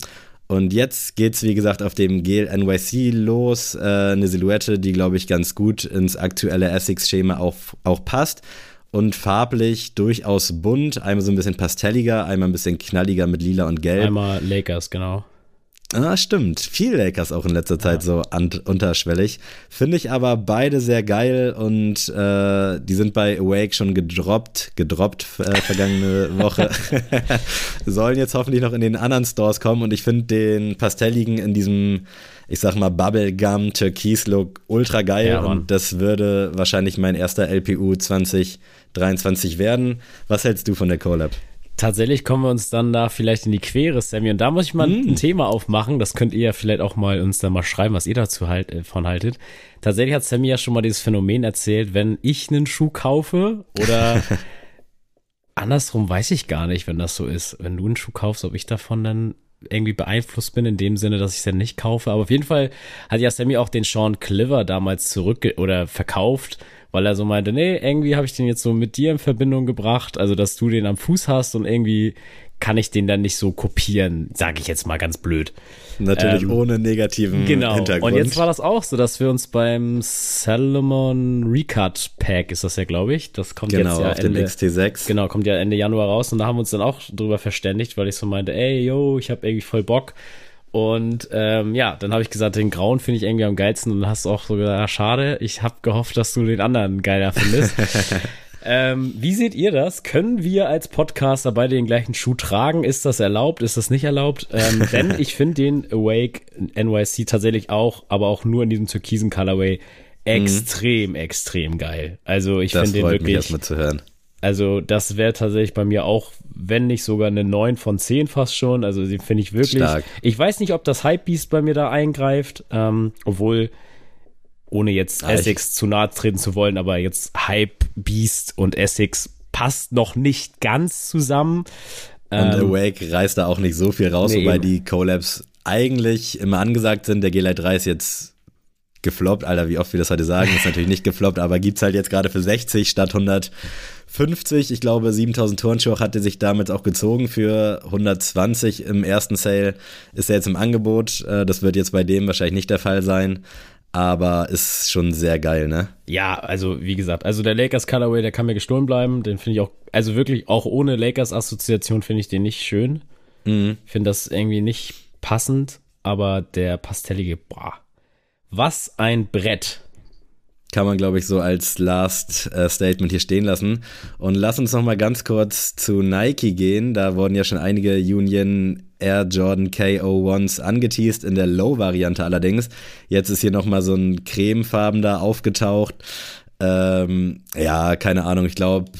Und jetzt geht es, wie gesagt, auf dem Gel NYC los. Äh, eine Silhouette, die, glaube ich, ganz gut ins aktuelle Essex-Schema auch, auch passt. Und farblich durchaus bunt. Einmal so ein bisschen pastelliger, einmal ein bisschen knalliger mit lila und gelb. Einmal Lakers, genau. Ah, stimmt. Viel Lakers auch in letzter Zeit ja. so unterschwellig. Finde ich aber beide sehr geil und äh, die sind bei Awake schon gedroppt, gedroppt äh, vergangene Woche. Sollen jetzt hoffentlich noch in den anderen Stores kommen und ich finde den Pastelligen in diesem, ich sag mal, Bubblegum Türkis Look ultra geil ja, und das würde wahrscheinlich mein erster LPU 2023 werden. Was hältst du von der Collab? Tatsächlich kommen wir uns dann da vielleicht in die Quere, Sammy. Und da muss ich mal mm. ein Thema aufmachen. Das könnt ihr ja vielleicht auch mal uns da mal schreiben, was ihr dazu halt äh, von haltet. Tatsächlich hat Sammy ja schon mal dieses Phänomen erzählt, wenn ich einen Schuh kaufe oder andersrum weiß ich gar nicht, wenn das so ist. Wenn du einen Schuh kaufst, ob ich davon dann irgendwie beeinflusst bin, in dem Sinne, dass ich es dann nicht kaufe. Aber auf jeden Fall hat ja Sammy auch den Sean Cliver damals zurück oder verkauft weil er so meinte, nee, irgendwie habe ich den jetzt so mit dir in Verbindung gebracht, also dass du den am Fuß hast und irgendwie kann ich den dann nicht so kopieren, sage ich jetzt mal ganz blöd. Natürlich ähm, ohne negativen genau. Hintergrund. Und jetzt war das auch so, dass wir uns beim Salomon Recut Pack, ist das ja, glaube ich, das kommt genau, jetzt ja auf Ende, dem XT6. Genau, kommt ja Ende Januar raus und da haben wir uns dann auch drüber verständigt, weil ich so meinte, ey, yo, ich habe irgendwie voll Bock und ähm, ja, dann habe ich gesagt, den grauen finde ich irgendwie am geilsten und dann hast du auch so gesagt, ah, schade, ich habe gehofft, dass du den anderen geiler findest. ähm, wie seht ihr das? Können wir als Podcaster beide den gleichen Schuh tragen? Ist das erlaubt? Ist das nicht erlaubt? Ähm, denn ich finde den Awake NYC tatsächlich auch, aber auch nur in diesem türkisen Colorway extrem, mhm. extrem geil. Also ich finde den wirklich. Mich erstmal zu hören. Also das wäre tatsächlich bei mir auch, wenn nicht sogar eine 9 von 10 fast schon. Also die finde ich wirklich. Stark. Ich weiß nicht, ob das Hypebeast bei mir da eingreift, ähm, obwohl ohne jetzt ah, Essex zu nahe treten zu wollen, aber jetzt Hypebeast und Essex passt noch nicht ganz zusammen. Und ähm, Awake reißt da auch nicht so viel raus, nee, wobei eben. die Collabs eigentlich immer angesagt sind. Der G-Lite 3 ist jetzt gefloppt, Alter, wie oft wir das heute sagen, ist natürlich nicht gefloppt, aber gibt's halt jetzt gerade für 60 statt 100 50. Ich glaube, 7000 Turnschuhe hatte sich damit auch gezogen für 120 im ersten Sale. Ist er jetzt im Angebot. Äh, das wird jetzt bei dem wahrscheinlich nicht der Fall sein. Aber ist schon sehr geil, ne? Ja, also wie gesagt, also der Lakers Colorway, der kann mir gestohlen bleiben. Den finde ich auch, also wirklich auch ohne Lakers Assoziation finde ich den nicht schön. Mhm. Finde das irgendwie nicht passend. Aber der pastellige, boah, was ein Brett kann man, glaube ich, so als Last äh, Statement hier stehen lassen. Und lass uns noch mal ganz kurz zu Nike gehen. Da wurden ja schon einige Union Air Jordan KO1s angeteased, in der Low-Variante allerdings. Jetzt ist hier noch mal so ein cremefarben da aufgetaucht. Ähm, ja, keine Ahnung, ich glaube,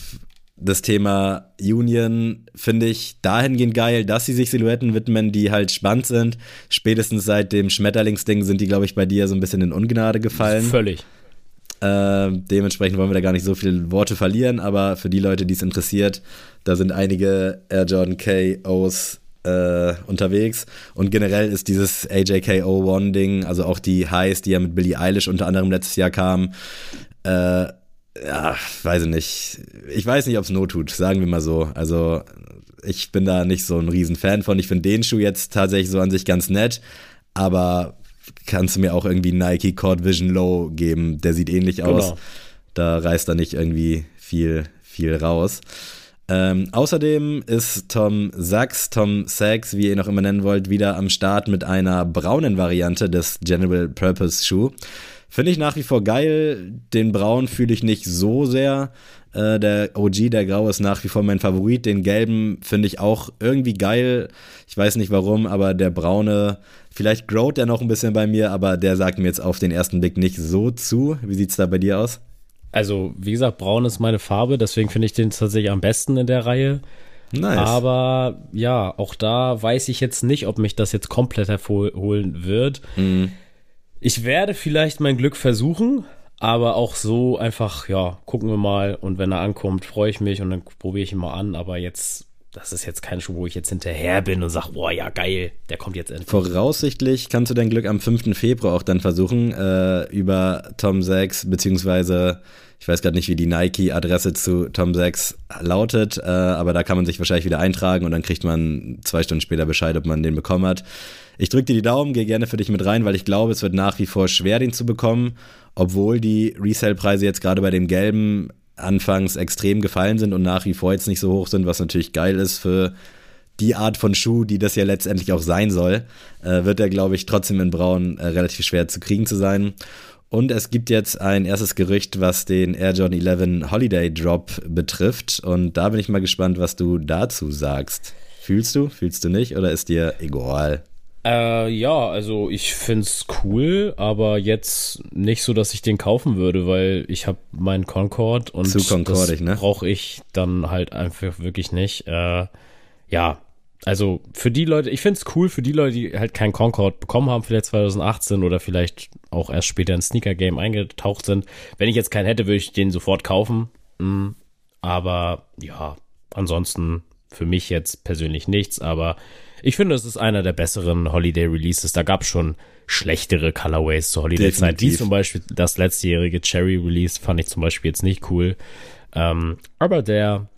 das Thema Union finde ich dahingehend geil, dass sie sich Silhouetten widmen, die halt spannend sind. Spätestens seit dem Schmetterlingsding sind die, glaube ich, bei dir so ein bisschen in Ungnade gefallen. Völlig. Äh, dementsprechend wollen wir da gar nicht so viele Worte verlieren, aber für die Leute, die es interessiert, da sind einige Air Jordan KOs äh, unterwegs. Und generell ist dieses AJKO-One-Ding, also auch die Highs, die ja mit Billie Eilish unter anderem letztes Jahr kamen, äh, ja, weiß ich nicht. Ich weiß nicht, ob es Not tut, sagen wir mal so. Also, ich bin da nicht so ein Riesenfan von. Ich finde den Schuh jetzt tatsächlich so an sich ganz nett, aber kannst du mir auch irgendwie Nike Cord Vision Low geben. Der sieht ähnlich aus. Genau. Da reißt da nicht irgendwie viel, viel raus. Ähm, außerdem ist Tom Sachs, Tom Sachs, wie ihr ihn auch immer nennen wollt, wieder am Start mit einer braunen Variante des General Purpose Shoe. Finde ich nach wie vor geil. Den Braun fühle ich nicht so sehr. Äh, der OG, der Grau, ist nach wie vor mein Favorit. Den Gelben finde ich auch irgendwie geil. Ich weiß nicht warum, aber der Braune, vielleicht growt der noch ein bisschen bei mir, aber der sagt mir jetzt auf den ersten Blick nicht so zu. Wie sieht es da bei dir aus? Also, wie gesagt, braun ist meine Farbe, deswegen finde ich den tatsächlich am besten in der Reihe. Nice. Aber ja, auch da weiß ich jetzt nicht, ob mich das jetzt komplett hervorholen wird. Mhm. Ich werde vielleicht mein Glück versuchen, aber auch so einfach, ja, gucken wir mal. Und wenn er ankommt, freue ich mich und dann probiere ich ihn mal an. Aber jetzt, das ist jetzt kein Schuh, wo ich jetzt hinterher bin und sage, boah, ja, geil, der kommt jetzt endlich. Voraussichtlich kannst du dein Glück am 5. Februar auch dann versuchen, äh, über Tom Sachs, beziehungsweise ich weiß gerade nicht, wie die Nike-Adresse zu Tom Sachs lautet, äh, aber da kann man sich wahrscheinlich wieder eintragen und dann kriegt man zwei Stunden später Bescheid, ob man den bekommen hat. Ich drücke dir die Daumen, gehe gerne für dich mit rein, weil ich glaube, es wird nach wie vor schwer, den zu bekommen, obwohl die Resale-Preise jetzt gerade bei dem gelben anfangs extrem gefallen sind und nach wie vor jetzt nicht so hoch sind, was natürlich geil ist für die Art von Schuh, die das ja letztendlich auch sein soll, äh, wird er, glaube ich, trotzdem in Braun äh, relativ schwer zu kriegen zu sein. Und es gibt jetzt ein erstes Gerücht, was den Air Jordan 11 Holiday Drop betrifft. Und da bin ich mal gespannt, was du dazu sagst. Fühlst du, fühlst du nicht oder ist dir egal? Äh, ja, also ich find's cool, aber jetzt nicht so, dass ich den kaufen würde, weil ich habe meinen Concord und Zu Concordig, ne? brauche ich dann halt einfach wirklich nicht. Äh, ja, also für die Leute, ich finde es cool für die Leute, die halt kein Concord bekommen haben, vielleicht 2018 oder vielleicht auch erst später in Sneaker Game eingetaucht sind. Wenn ich jetzt keinen hätte, würde ich den sofort kaufen. Mhm. Aber ja, ansonsten für mich jetzt persönlich nichts. Aber ich finde, es ist einer der besseren Holiday Releases. Da gab es schon schlechtere Colorways zur Holiday-Zeit. Wie zum Beispiel das letztjährige Cherry Release fand ich zum Beispiel jetzt nicht cool. Ähm, aber der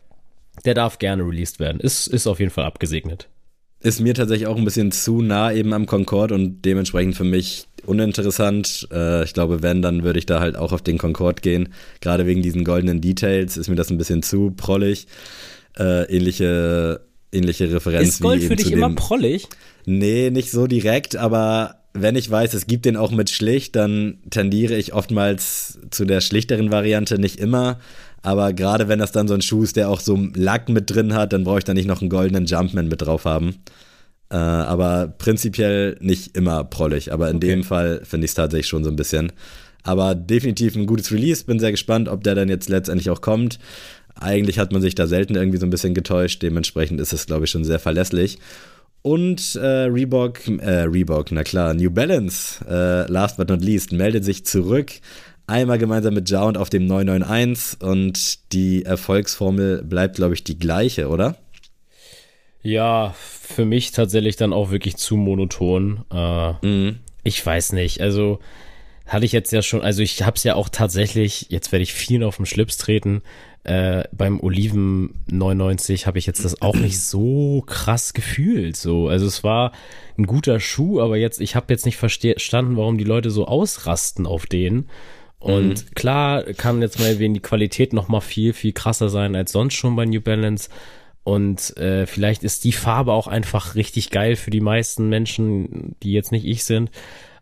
der darf gerne released werden. Ist, ist auf jeden Fall abgesegnet. Ist mir tatsächlich auch ein bisschen zu nah eben am Concorde und dementsprechend für mich uninteressant. Äh, ich glaube, wenn, dann würde ich da halt auch auf den Concorde gehen. Gerade wegen diesen goldenen Details ist mir das ein bisschen zu prollig. Äh, ähnliche, ähnliche Referenz ist Gold wie für dich immer prollig? Nee, nicht so direkt, aber wenn ich weiß, es gibt den auch mit schlicht, dann tendiere ich oftmals zu der schlichteren Variante, nicht immer. Aber gerade wenn das dann so ein Schuh ist, der auch so Lack mit drin hat, dann brauche ich da nicht noch einen goldenen Jumpman mit drauf haben. Äh, aber prinzipiell nicht immer prollig. Aber in okay. dem Fall finde ich es tatsächlich schon so ein bisschen. Aber definitiv ein gutes Release. Bin sehr gespannt, ob der dann jetzt letztendlich auch kommt. Eigentlich hat man sich da selten irgendwie so ein bisschen getäuscht. Dementsprechend ist es, glaube ich, schon sehr verlässlich. Und äh, Reebok, äh, Reebok, na klar, New Balance, äh, last but not least, meldet sich zurück Einmal gemeinsam mit Jound auf dem 991 und die Erfolgsformel bleibt, glaube ich, die gleiche, oder? Ja, für mich tatsächlich dann auch wirklich zu monoton. Äh, mhm. Ich weiß nicht. Also hatte ich jetzt ja schon, also ich habe es ja auch tatsächlich, jetzt werde ich viel auf den Schlips treten. Äh, beim Oliven 99 habe ich jetzt das auch nicht so krass gefühlt. So, also es war ein guter Schuh, aber jetzt, ich habe jetzt nicht verstanden, warum die Leute so ausrasten auf den. Und mhm. klar kann jetzt mal wegen die Qualität noch mal viel, viel krasser sein als sonst schon bei New Balance. Und äh, vielleicht ist die Farbe auch einfach richtig geil für die meisten Menschen, die jetzt nicht ich sind.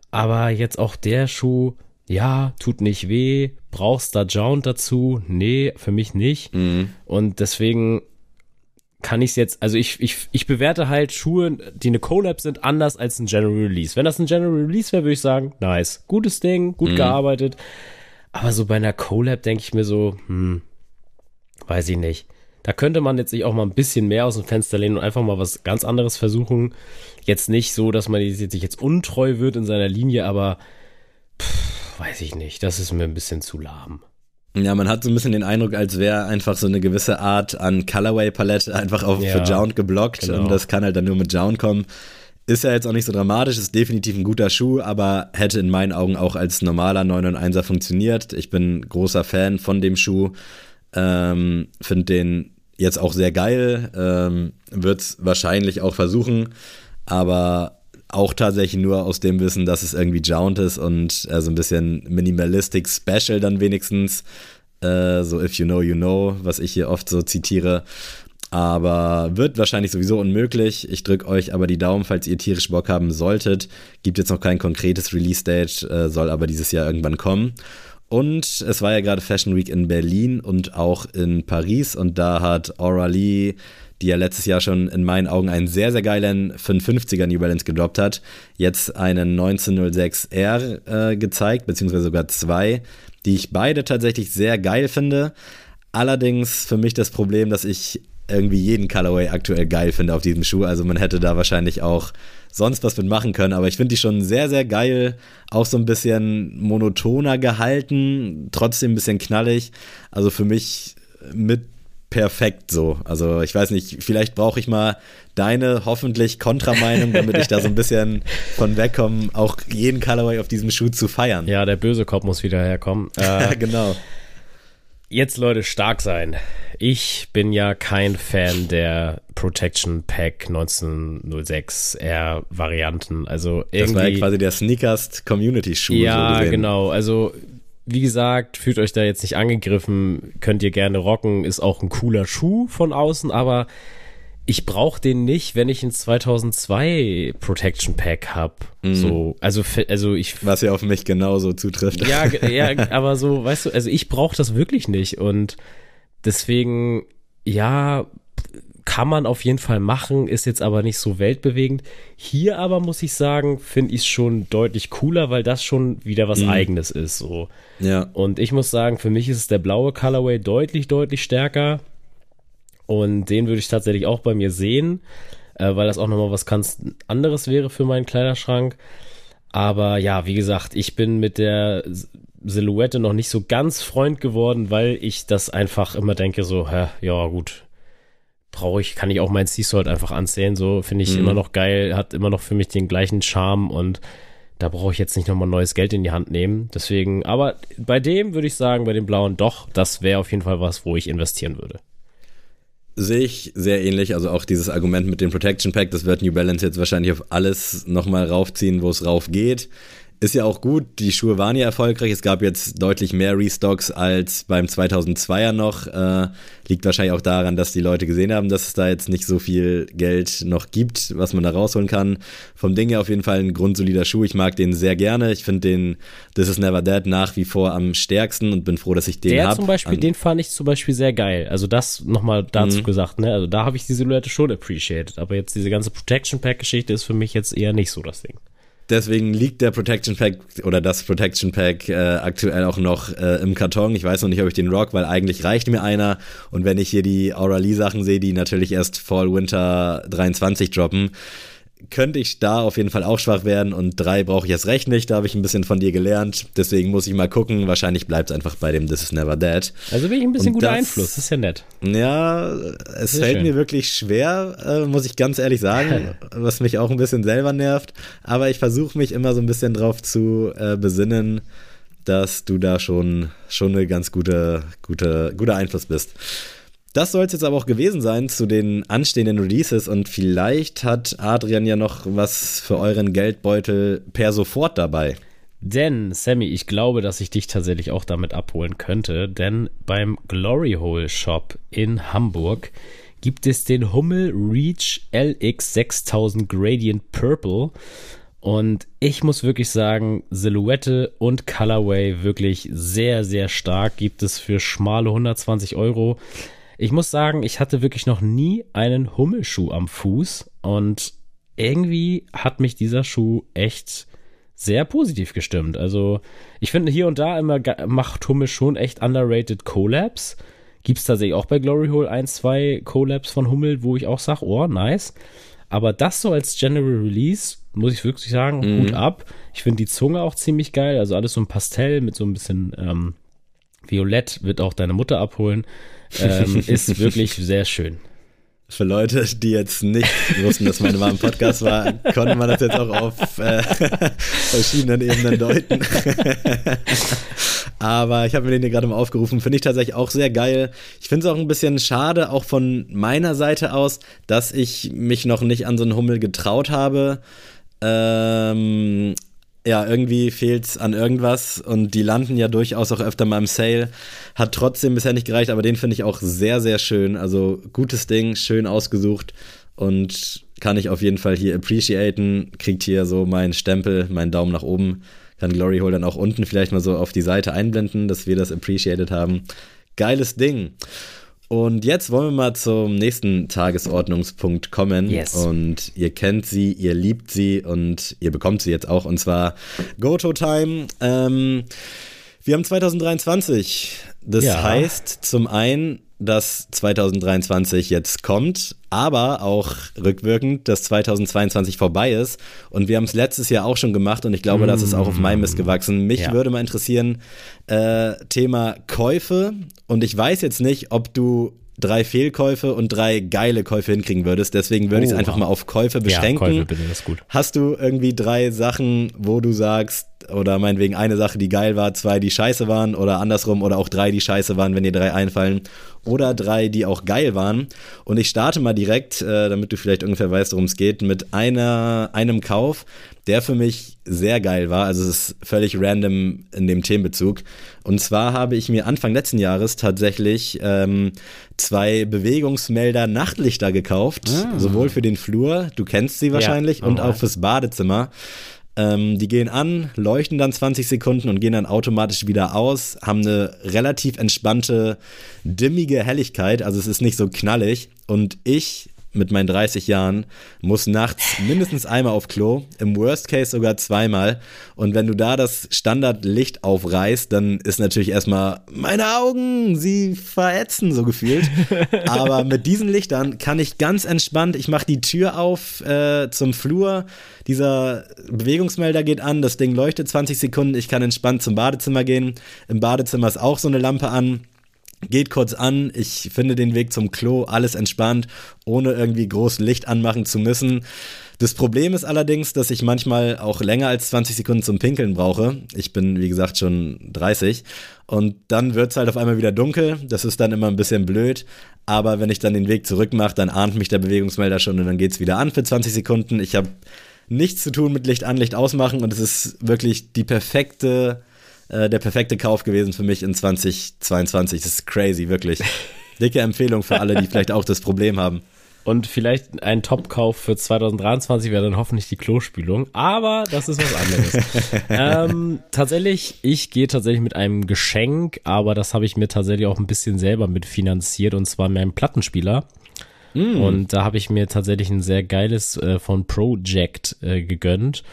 Aber jetzt auch der Schuh, ja, tut nicht weh. Brauchst da Jound dazu? Nee, für mich nicht. Mhm. Und deswegen kann ich es jetzt, also ich, ich, ich bewerte halt Schuhe, die eine Collab sind, anders als ein General Release. Wenn das ein General Release wäre, würde ich sagen, nice. Gutes Ding, gut mhm. gearbeitet. Aber so bei einer Collab denke ich mir so, hm, weiß ich nicht. Da könnte man jetzt sich auch mal ein bisschen mehr aus dem Fenster lehnen und einfach mal was ganz anderes versuchen. Jetzt nicht so, dass man sich jetzt untreu wird in seiner Linie, aber pff, weiß ich nicht. Das ist mir ein bisschen zu lahm. Ja, man hat so ein bisschen den Eindruck, als wäre einfach so eine gewisse Art an Colorway-Palette einfach auf ja, für Jound geblockt genau. und das kann halt dann nur mit Jound kommen. Ist ja jetzt auch nicht so dramatisch, ist definitiv ein guter Schuh, aber hätte in meinen Augen auch als normaler 9 und 1er funktioniert. Ich bin großer Fan von dem Schuh. Ähm, Finde den jetzt auch sehr geil. Ähm, Wird es wahrscheinlich auch versuchen, aber auch tatsächlich nur aus dem Wissen, dass es irgendwie Jount ist und äh, so ein bisschen Minimalistic Special dann wenigstens. Äh, so If You Know, You Know, was ich hier oft so zitiere. Aber wird wahrscheinlich sowieso unmöglich. Ich drücke euch aber die Daumen, falls ihr tierisch Bock haben solltet. Gibt jetzt noch kein konkretes Release-Date, äh, soll aber dieses Jahr irgendwann kommen. Und es war ja gerade Fashion Week in Berlin und auch in Paris. Und da hat Aura Lee, die ja letztes Jahr schon in meinen Augen einen sehr, sehr geilen 550er New Balance gedroppt hat, jetzt einen 1906R äh, gezeigt, beziehungsweise sogar zwei, die ich beide tatsächlich sehr geil finde. Allerdings für mich das Problem, dass ich irgendwie jeden Colorway aktuell geil finde auf diesem Schuh. Also man hätte da wahrscheinlich auch sonst was mitmachen können. Aber ich finde die schon sehr, sehr geil. Auch so ein bisschen monotoner gehalten, trotzdem ein bisschen knallig. Also für mich mit perfekt so. Also ich weiß nicht, vielleicht brauche ich mal deine hoffentlich Kontrameinung, damit ich da so ein bisschen von wegkomme, auch jeden Colorway auf diesem Schuh zu feiern. Ja, der böse Kopf muss wieder herkommen. Äh, genau. Jetzt Leute, stark sein. Ich bin ja kein Fan der Protection Pack 1906 R Varianten. Also irgendwie, das war ja quasi der Sneakers Community Schuh. Ja, so genau. Also wie gesagt, fühlt euch da jetzt nicht angegriffen, könnt ihr gerne rocken, ist auch ein cooler Schuh von außen, aber ich brauche den nicht, wenn ich ein 2002 Protection Pack hab. Mhm. So, also also ich was ja auf mich genauso zutrifft. Ja, ja, aber so, weißt du, also ich brauche das wirklich nicht und deswegen ja, kann man auf jeden Fall machen, ist jetzt aber nicht so weltbewegend. Hier aber muss ich sagen, finde ich es schon deutlich cooler, weil das schon wieder was mhm. eigenes ist so. Ja. Und ich muss sagen, für mich ist es der blaue Colorway deutlich deutlich stärker und den würde ich tatsächlich auch bei mir sehen, äh, weil das auch nochmal was ganz anderes wäre für meinen Kleiderschrank. Aber ja, wie gesagt, ich bin mit der Silhouette noch nicht so ganz Freund geworden, weil ich das einfach immer denke, so, hä, ja gut, brauche ich, kann ich auch mein Seasalt einfach anzählen, so finde ich mhm. immer noch geil, hat immer noch für mich den gleichen Charme und da brauche ich jetzt nicht nochmal neues Geld in die Hand nehmen. Deswegen, aber bei dem würde ich sagen, bei dem blauen doch, das wäre auf jeden Fall was, wo ich investieren würde. Sehe ich sehr ähnlich. Also auch dieses Argument mit dem Protection Pack, das wird New Balance jetzt wahrscheinlich auf alles nochmal raufziehen, wo es rauf geht. Ist ja auch gut, die Schuhe waren ja erfolgreich. Es gab jetzt deutlich mehr Restocks als beim 2002er noch. Äh, liegt wahrscheinlich auch daran, dass die Leute gesehen haben, dass es da jetzt nicht so viel Geld noch gibt, was man da rausholen kann. Vom Ding her auf jeden Fall ein grundsolider Schuh. Ich mag den sehr gerne. Ich finde den This is Never Dead nach wie vor am stärksten und bin froh, dass ich den habe. Der zum Beispiel, den fand ich zum Beispiel sehr geil. Also das nochmal dazu mhm. gesagt, ne? Also da habe ich die Silhouette schon appreciated. Aber jetzt diese ganze Protection Pack Geschichte ist für mich jetzt eher nicht so das Ding. Deswegen liegt der Protection Pack oder das Protection Pack äh, aktuell auch noch äh, im Karton. Ich weiß noch nicht, ob ich den rock, weil eigentlich reicht mir einer. Und wenn ich hier die Aura Lee Sachen sehe, die natürlich erst Fall Winter 23 droppen, könnte ich da auf jeden Fall auch schwach werden und drei brauche ich erst recht nicht. Da habe ich ein bisschen von dir gelernt. Deswegen muss ich mal gucken. Wahrscheinlich bleibt es einfach bei dem This is Never Dead. Also wirklich ein bisschen und guter das, Einfluss. Das ist ja nett. Ja, es Sehr fällt schön. mir wirklich schwer, äh, muss ich ganz ehrlich sagen, was mich auch ein bisschen selber nervt. Aber ich versuche mich immer so ein bisschen drauf zu äh, besinnen, dass du da schon, schon eine ganz gute, gute, guter Einfluss bist. Das soll es jetzt aber auch gewesen sein zu den anstehenden Releases und vielleicht hat Adrian ja noch was für euren Geldbeutel per sofort dabei. Denn, Sammy, ich glaube, dass ich dich tatsächlich auch damit abholen könnte, denn beim Glory Hole Shop in Hamburg gibt es den Hummel Reach LX 6000 Gradient Purple. Und ich muss wirklich sagen, Silhouette und Colorway wirklich sehr, sehr stark. Gibt es für schmale 120 Euro. Ich muss sagen, ich hatte wirklich noch nie einen Hummelschuh am Fuß und irgendwie hat mich dieser Schuh echt sehr positiv gestimmt. Also ich finde hier und da immer macht Hummel schon echt underrated Collabs. Gibt es tatsächlich auch bei Glory Hole ein, zwei Collabs von Hummel, wo ich auch sage, oh, nice. Aber das so als General Release, muss ich wirklich sagen, mhm. gut ab. Ich finde die Zunge auch ziemlich geil. Also alles so ein Pastell mit so ein bisschen ähm, Violett wird auch deine Mutter abholen ähm, ist wirklich sehr schön. Für Leute, die jetzt nicht wussten, dass meine Mama im Podcast war, konnte man das jetzt auch auf äh, verschiedenen Ebenen deuten. Aber ich habe mir den hier gerade mal aufgerufen. Finde ich tatsächlich auch sehr geil. Ich finde es auch ein bisschen schade, auch von meiner Seite aus, dass ich mich noch nicht an so einen Hummel getraut habe. Ähm, ja, irgendwie fehlt's an irgendwas und die landen ja durchaus auch öfter mal im Sale. Hat trotzdem bisher nicht gereicht, aber den finde ich auch sehr, sehr schön. Also gutes Ding, schön ausgesucht und kann ich auf jeden Fall hier appreciaten. Kriegt hier so meinen Stempel, meinen Daumen nach oben. Kann Glory Hole dann auch unten vielleicht mal so auf die Seite einblenden, dass wir das appreciated haben. Geiles Ding. Und jetzt wollen wir mal zum nächsten Tagesordnungspunkt kommen. Yes. Und ihr kennt sie, ihr liebt sie und ihr bekommt sie jetzt auch. Und zwar Goto Time. Ähm, wir haben 2023. Das Ja. heißt zum einen, dass 2023 jetzt kommt, aber auch rückwirkend, dass 2022 vorbei ist. Und wir haben es letztes Jahr auch schon gemacht und ich glaube, das ist auch auf meinem Mist gewachsen. Mich Ja. würde mal interessieren, äh, Thema Käufe. Und ich weiß jetzt nicht, ob du drei Fehlkäufe und drei geile Käufe hinkriegen würdest. Deswegen würde ich es einfach mal auf Käufe Ja, beschränken. Käufe bitte, das ist gut. Hast du irgendwie drei Sachen, wo du sagst, oder meinetwegen eine Sache, die geil war, zwei, die scheiße waren, oder andersrum, oder auch drei, die scheiße waren, wenn dir drei einfallen, oder drei, die auch geil waren. Und ich starte mal direkt, äh, damit du vielleicht ungefähr weißt, worum es geht, mit einer, einem Kauf, der für mich sehr geil war. Also es ist völlig random in dem Themenbezug. Und zwar habe ich mir Anfang letzten Jahres tatsächlich ähm, zwei Bewegungsmelder Nachtlichter gekauft, sowohl für den Flur, du kennst sie wahrscheinlich, und oh. auch fürs Badezimmer. Ähm, die gehen an, leuchten dann 20 Sekunden und gehen dann automatisch wieder aus, haben eine relativ entspannte, dimmige Helligkeit, also es ist nicht so knallig. Und ich mit meinen 30 Jahren muss nachts mindestens einmal auf Klo, im Worst Case sogar zweimal. Und wenn du da das Standardlicht aufreißt, dann ist natürlich erstmal meine Augen, sie verätzen so gefühlt. Aber mit diesen Lichtern kann ich ganz entspannt, ich mache die Tür auf äh, zum Flur, dieser Bewegungsmelder geht an, das Ding leuchtet 20 Sekunden, ich kann entspannt zum Badezimmer gehen. Im Badezimmer ist auch so eine Lampe an. Geht kurz an, ich finde den Weg zum Klo, alles entspannt, ohne irgendwie groß Licht anmachen zu müssen. Das Problem ist allerdings, dass ich manchmal auch länger als 20 Sekunden zum Pinkeln brauche. Ich bin, wie gesagt, schon 30. Und dann wird es halt auf einmal wieder dunkel. Das ist dann immer ein bisschen blöd. Aber wenn ich dann den Weg zurück mache, dann ahnt mich der Bewegungsmelder schon und dann geht's wieder an für 20 Sekunden. Ich habe nichts zu tun mit Licht an, Licht ausmachen und es ist wirklich die perfekte äh, der perfekte Kauf gewesen für mich in 2022. Das ist crazy, wirklich. Dicke Empfehlung für alle, die vielleicht auch das Problem haben. Und vielleicht ein Top-Kauf für 2023 wäre dann hoffentlich die Klospülung. Aber das ist was anderes. ähm, tatsächlich, ich gehe tatsächlich mit einem Geschenk, aber das habe ich mir tatsächlich auch ein bisschen selber mitfinanziert und zwar mit einem Plattenspieler. Und da habe ich mir tatsächlich ein sehr geiles äh, von Project äh, gegönnt.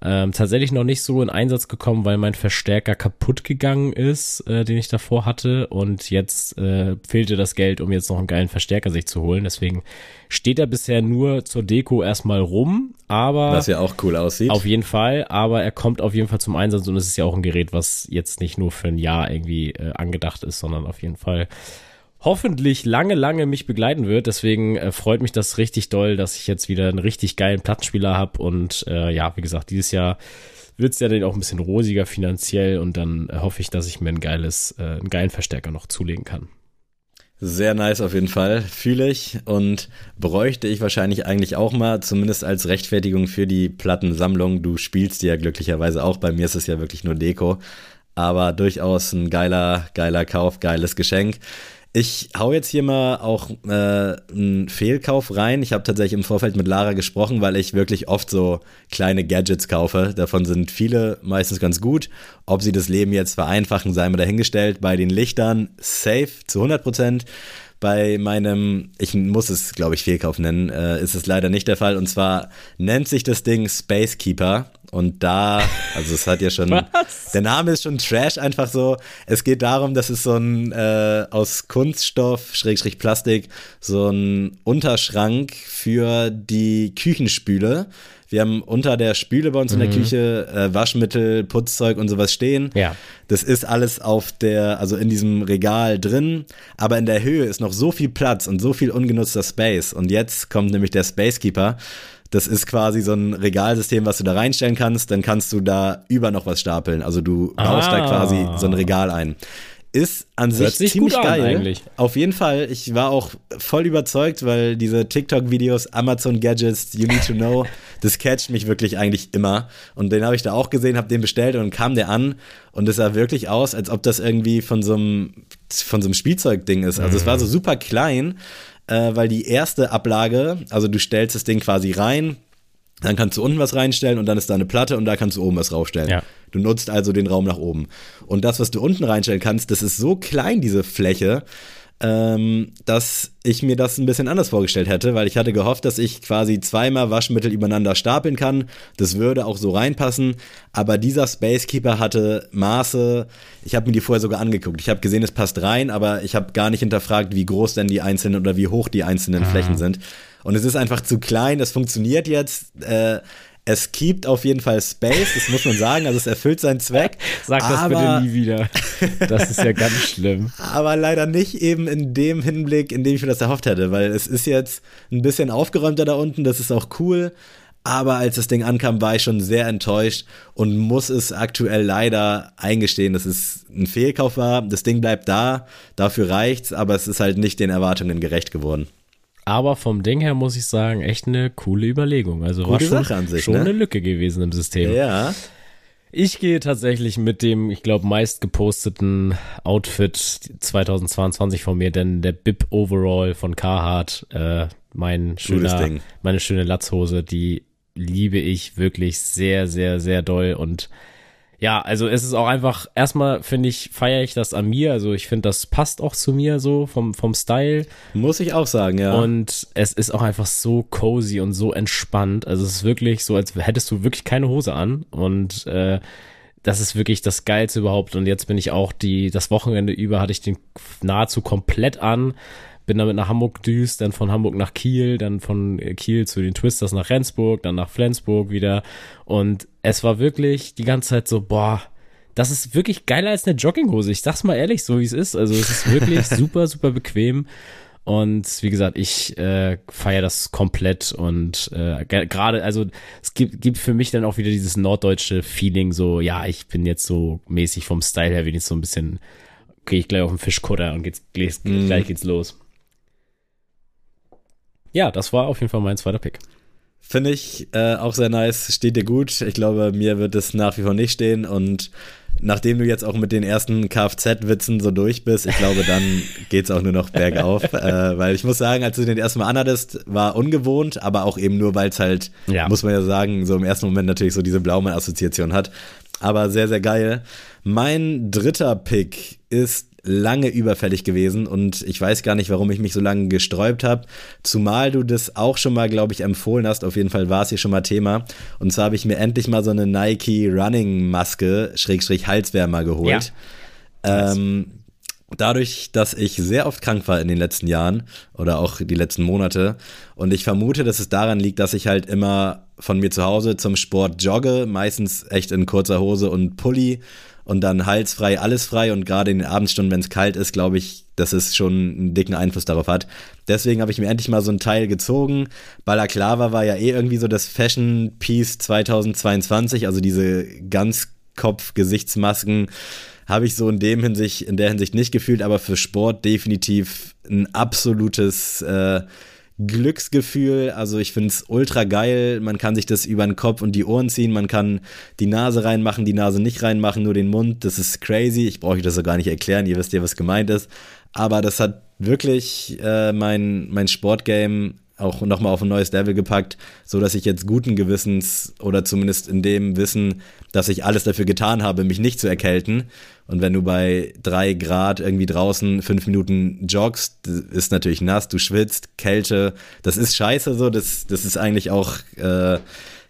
Ähm, tatsächlich noch nicht so in Einsatz gekommen, weil mein Verstärker kaputt gegangen ist, äh, den ich davor hatte. Und jetzt äh, fehlte das Geld, um jetzt noch einen geilen Verstärker sich zu holen. Deswegen steht er bisher nur zur Deko erstmal rum. Aber Was ja auch cool aussieht. auf jeden Fall, aber er kommt auf jeden Fall zum Einsatz und es ist ja auch ein Gerät, was jetzt nicht nur für ein Jahr irgendwie äh, angedacht ist, sondern auf jeden Fall hoffentlich lange, lange mich begleiten wird. Deswegen äh, freut mich das richtig doll, dass ich jetzt wieder einen richtig geilen Plattenspieler habe und äh, ja, wie gesagt, dieses Jahr wird es ja dann auch ein bisschen rosiger finanziell und dann äh, hoffe ich, dass ich mir ein geiles, äh, einen geilen Verstärker noch zulegen kann. Sehr nice auf jeden Fall, fühle ich und bräuchte ich wahrscheinlich eigentlich auch mal, zumindest als Rechtfertigung für die Plattensammlung. Du spielst die ja glücklicherweise auch, bei mir ist es ja wirklich nur Deko, aber durchaus ein geiler, geiler Kauf, geiles Geschenk. Ich hau jetzt hier mal auch äh, einen Fehlkauf rein. Ich habe tatsächlich im Vorfeld mit Lara gesprochen, weil ich wirklich oft so kleine Gadgets kaufe. Davon sind viele meistens ganz gut. Ob sie das Leben jetzt vereinfachen, sei mal dahingestellt. Bei den Lichtern safe zu 100 Prozent. Bei meinem, ich muss es, glaube ich, Fehlkauf nennen, äh, ist es leider nicht der Fall. Und zwar nennt sich das Ding Space Keeper. Und da, also es hat ja schon, Was? der Name ist schon Trash einfach so. Es geht darum, dass es so ein äh, aus Kunststoff, Schrägstrich Plastik, so ein Unterschrank für die Küchenspüle. Wir haben unter der Spüle bei uns in der Küche äh, Waschmittel, Putzzeug und sowas stehen. Ja. Das ist alles auf der, also in diesem Regal drin, aber in der Höhe ist noch so viel Platz und so viel ungenutzter Space. Und jetzt kommt nämlich der Spacekeeper. Das ist quasi so ein Regalsystem, was du da reinstellen kannst. Dann kannst du da über noch was stapeln. Also du baust da Ah. quasi so ein Regal ein. Ist an Hört sich sich ziemlich geil. eigentlich. Auf jeden Fall. Ich war auch voll überzeugt, weil diese TikTok-Videos, Amazon Gadgets, You Need to Know, das catcht mich wirklich eigentlich immer. Und den habe ich da auch gesehen, habe den bestellt und kam der an und es sah wirklich aus, als ob das irgendwie von so einem, von so einem Spielzeugding ist. Also es war so super klein, äh, weil die erste Ablage, also du stellst das Ding quasi rein, dann kannst du unten was reinstellen und dann ist da eine Platte und da kannst du oben was raufstellen. Ja. Du nutzt also den Raum nach oben. Und das, was du unten reinstellen kannst, das ist so klein, diese Fläche, ähm, dass ich mir das ein bisschen anders vorgestellt hätte, weil ich hatte gehofft, dass ich quasi zweimal Waschmittel übereinander stapeln kann. Das würde auch so reinpassen. Aber dieser Spacekeeper hatte Maße. Ich habe mir die vorher sogar angeguckt. Ich habe gesehen, es passt rein, aber ich habe gar nicht hinterfragt, wie groß denn die einzelnen oder wie hoch die einzelnen Flächen sind. Und es ist einfach zu klein. Es funktioniert jetzt. Äh, es gibt auf jeden Fall Space, das muss man sagen. Also es erfüllt seinen Zweck. Sag das aber, bitte nie wieder. Das ist ja ganz schlimm. aber leider nicht eben in dem Hinblick, in dem ich mir das erhofft hätte, weil es ist jetzt ein bisschen aufgeräumter da unten, das ist auch cool. Aber als das Ding ankam, war ich schon sehr enttäuscht und muss es aktuell leider eingestehen, dass es ein Fehlkauf war. Das Ding bleibt da, dafür reicht's, aber es ist halt nicht den Erwartungen gerecht geworden. Aber vom Ding her muss ich sagen, echt eine coole Überlegung. Also war Gute schon, Sache an sich, schon ne? eine Lücke gewesen im System. Ja, Ich gehe tatsächlich mit dem, ich glaube, meist geposteten Outfit 2022 von mir, denn der Bib Overall von Carhartt, äh, mein schöner, Ding. meine schöne Latzhose, die liebe ich wirklich sehr, sehr, sehr doll und ja, also es ist auch einfach, erstmal finde ich, feiere ich das an mir, also ich finde, das passt auch zu mir so vom, vom Style. muss ich auch sagen, ja. Und es ist auch einfach so cozy und so entspannt. Also es ist wirklich so, als hättest du wirklich keine Hose an. Und äh, das ist wirklich das Geilste überhaupt. Und jetzt bin ich auch die, das Wochenende über hatte ich den nahezu komplett an. Bin damit nach Hamburg gedüst, dann von Hamburg nach Kiel, dann von äh, Kiel zu den Twisters nach Rendsburg, dann nach Flensburg wieder. Und es war wirklich die ganze Zeit so, boah, das ist wirklich geiler als eine Jogginghose. Ich sag's mal ehrlich, so wie es ist. Also es ist wirklich super, super bequem. Und wie gesagt, ich äh, feiere das komplett und äh, ge- gerade, also es gibt, gibt für mich dann auch wieder dieses norddeutsche Feeling, so, ja, ich bin jetzt so mäßig vom Style her wenigstens so ein bisschen, gehe ich gleich auf den Fischkutter und geht's, gleich, gleich geht's los. Ja, das war auf jeden Fall mein zweiter Pick. Finde ich äh, auch sehr nice, steht dir gut. Ich glaube, mir wird es nach wie vor nicht stehen und nachdem du jetzt auch mit den ersten Kfz-Witzen so durch bist, ich glaube, dann geht's auch nur noch bergauf. äh, weil ich muss sagen, als du den ersten Mal anhattest, war ungewohnt, aber auch eben nur, weil es halt, Ja. muss man ja sagen, so im ersten Moment natürlich so diese Blaumann-Assoziation hat. Aber sehr, sehr geil. Mein dritter Pick ist lange überfällig gewesen und ich weiß gar nicht, warum ich mich so lange gesträubt habe. Zumal du das auch schon mal, glaube ich, empfohlen hast. Auf jeden Fall war es hier schon mal Thema. Und zwar habe ich mir endlich mal so eine Nike Running Maske, Schrägstrich Halswärmer geholt. Ähm, dadurch, dass ich sehr oft krank war in den letzten Jahren oder auch die letzten Monate und ich vermute, dass es daran liegt, dass ich halt immer von mir zu Hause zum Sport jogge, meistens echt in kurzer Hose und Pulli und dann halsfrei, alles frei und gerade in den Abendstunden, wenn es kalt ist, glaube ich, dass es schon einen dicken Einfluss darauf hat. Deswegen habe ich mir endlich mal so ein Teil gezogen. Balaclava war ja eh irgendwie so das Fashion Piece 2022, also diese Ganzkopf-Gesichtsmasken habe ich so in dem Hinsicht, in der Hinsicht nicht gefühlt, aber für Sport definitiv ein absolutes äh, Glücksgefühl. Also ich finde es ultra geil. Man kann sich das über den Kopf und die Ohren ziehen. Man kann die Nase reinmachen, die Nase nicht reinmachen, nur den Mund. Das ist crazy. Ich brauche euch das so gar nicht erklären. Ihr wisst ja, was gemeint ist. Aber das hat wirklich äh, mein, mein Sportgame auch nochmal auf ein neues Level gepackt, so dass ich jetzt guten Gewissens oder zumindest in dem Wissen, dass ich alles dafür getan habe, mich nicht zu erkälten. Und wenn du bei drei Grad irgendwie draußen fünf Minuten joggst, ist natürlich nass, du schwitzt, Kälte, das ist scheiße so, das, das ist eigentlich auch äh,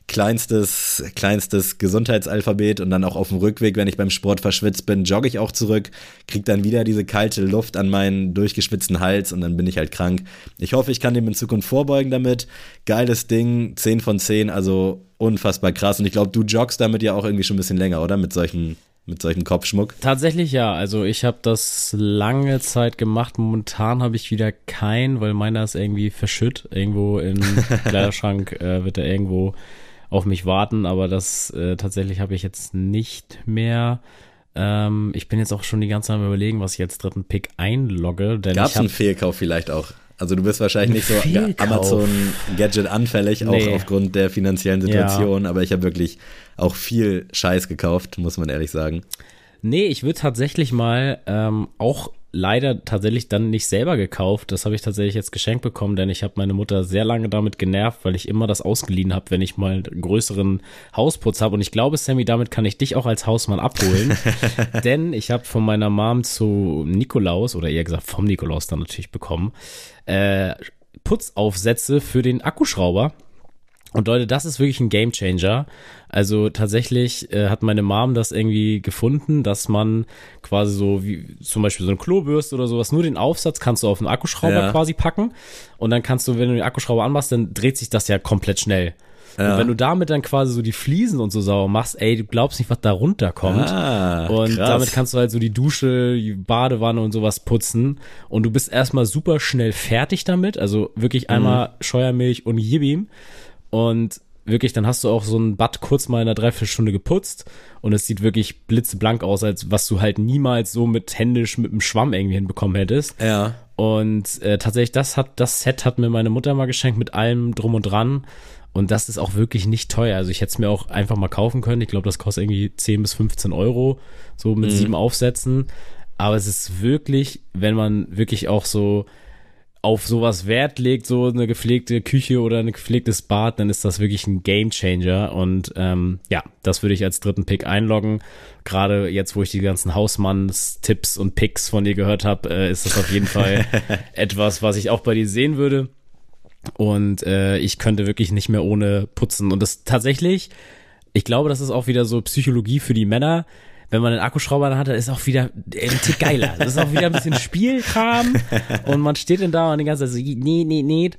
kleinstes, kleinstes Gesundheitsalphabet und dann auch auf dem Rückweg, wenn ich beim Sport verschwitzt bin, jogge ich auch zurück, krieg dann wieder diese kalte Luft an meinen durchgeschwitzten Hals und dann bin ich halt krank. Ich hoffe, ich kann dem in Zukunft vorbeugen damit. Geiles Ding, 10 von 10, also unfassbar krass. Und ich glaube, du joggst damit ja auch irgendwie schon ein bisschen länger, oder? Mit solchen, mit solchem Kopfschmuck. Tatsächlich ja. Also ich habe das lange Zeit gemacht. Momentan habe ich wieder keinen, weil meiner ist irgendwie verschütt. Irgendwo im Kleiderschrank äh, wird er irgendwo auf mich warten. Aber das äh, tatsächlich habe ich jetzt nicht mehr. Ähm, ich bin jetzt auch schon die ganze Zeit am überlegen, was ich jetzt dritten Pick einlogge. Gab es einen Fehlkauf vielleicht auch? Also du bist wahrscheinlich nicht so Amazon-Gadget anfällig, auch nee. aufgrund der finanziellen Situation, ja. aber ich habe wirklich auch viel Scheiß gekauft, muss man ehrlich sagen. Nee, ich würde tatsächlich mal ähm, auch leider tatsächlich dann nicht selber gekauft. Das habe ich tatsächlich jetzt geschenkt bekommen, denn ich habe meine Mutter sehr lange damit genervt, weil ich immer das ausgeliehen habe, wenn ich mal einen größeren Hausputz habe. Und ich glaube, Sammy, damit kann ich dich auch als Hausmann abholen. denn ich habe von meiner Mom zu Nikolaus, oder eher gesagt vom Nikolaus dann natürlich bekommen, äh, Putzaufsätze für den Akkuschrauber. Und Leute, das ist wirklich ein Gamechanger. Also tatsächlich äh, hat meine Mom das irgendwie gefunden, dass man quasi so wie zum Beispiel so eine Klobürste oder sowas, nur den Aufsatz kannst du auf den Akkuschrauber ja. quasi packen und dann kannst du, wenn du den Akkuschrauber anmachst, dann dreht sich das ja komplett schnell. Ja. Und wenn du damit dann quasi so die Fliesen und so sauber machst, ey, du glaubst nicht, was da runterkommt. Ah, und krass. damit kannst du halt so die Dusche, die Badewanne und sowas putzen. Und du bist erstmal super schnell fertig damit. Also wirklich einmal mhm. Scheuermilch und Jibim. Und wirklich, dann hast du auch so ein Bad kurz mal in einer Dreiviertelstunde geputzt und es sieht wirklich blitzeblank aus, als was du halt niemals so mit händisch mit dem Schwamm irgendwie hinbekommen hättest. Ja. Und äh, tatsächlich, das hat, das Set hat mir meine Mutter mal geschenkt mit allem drum und dran. Und das ist auch wirklich nicht teuer. Also ich hätte es mir auch einfach mal kaufen können. Ich glaube, das kostet irgendwie 10 bis 15 Euro, so mit mhm. sieben Aufsätzen. Aber es ist wirklich, wenn man wirklich auch so auf sowas Wert legt, so eine gepflegte Küche oder ein gepflegtes Bad, dann ist das wirklich ein Game Changer. Und ähm, ja, das würde ich als dritten Pick einloggen. Gerade jetzt, wo ich die ganzen Hausmanns-Tipps und Picks von dir gehört habe, äh, ist das auf jeden Fall etwas, was ich auch bei dir sehen würde. Und äh, ich könnte wirklich nicht mehr ohne putzen. Und das tatsächlich, ich glaube, das ist auch wieder so Psychologie für die Männer wenn man einen Akkuschrauber dann hat, ist auch wieder ein Tick geiler. Das ist auch wieder ein bisschen Spielkram und man steht dann da und die ganze Zeit so, nee, nee, nee.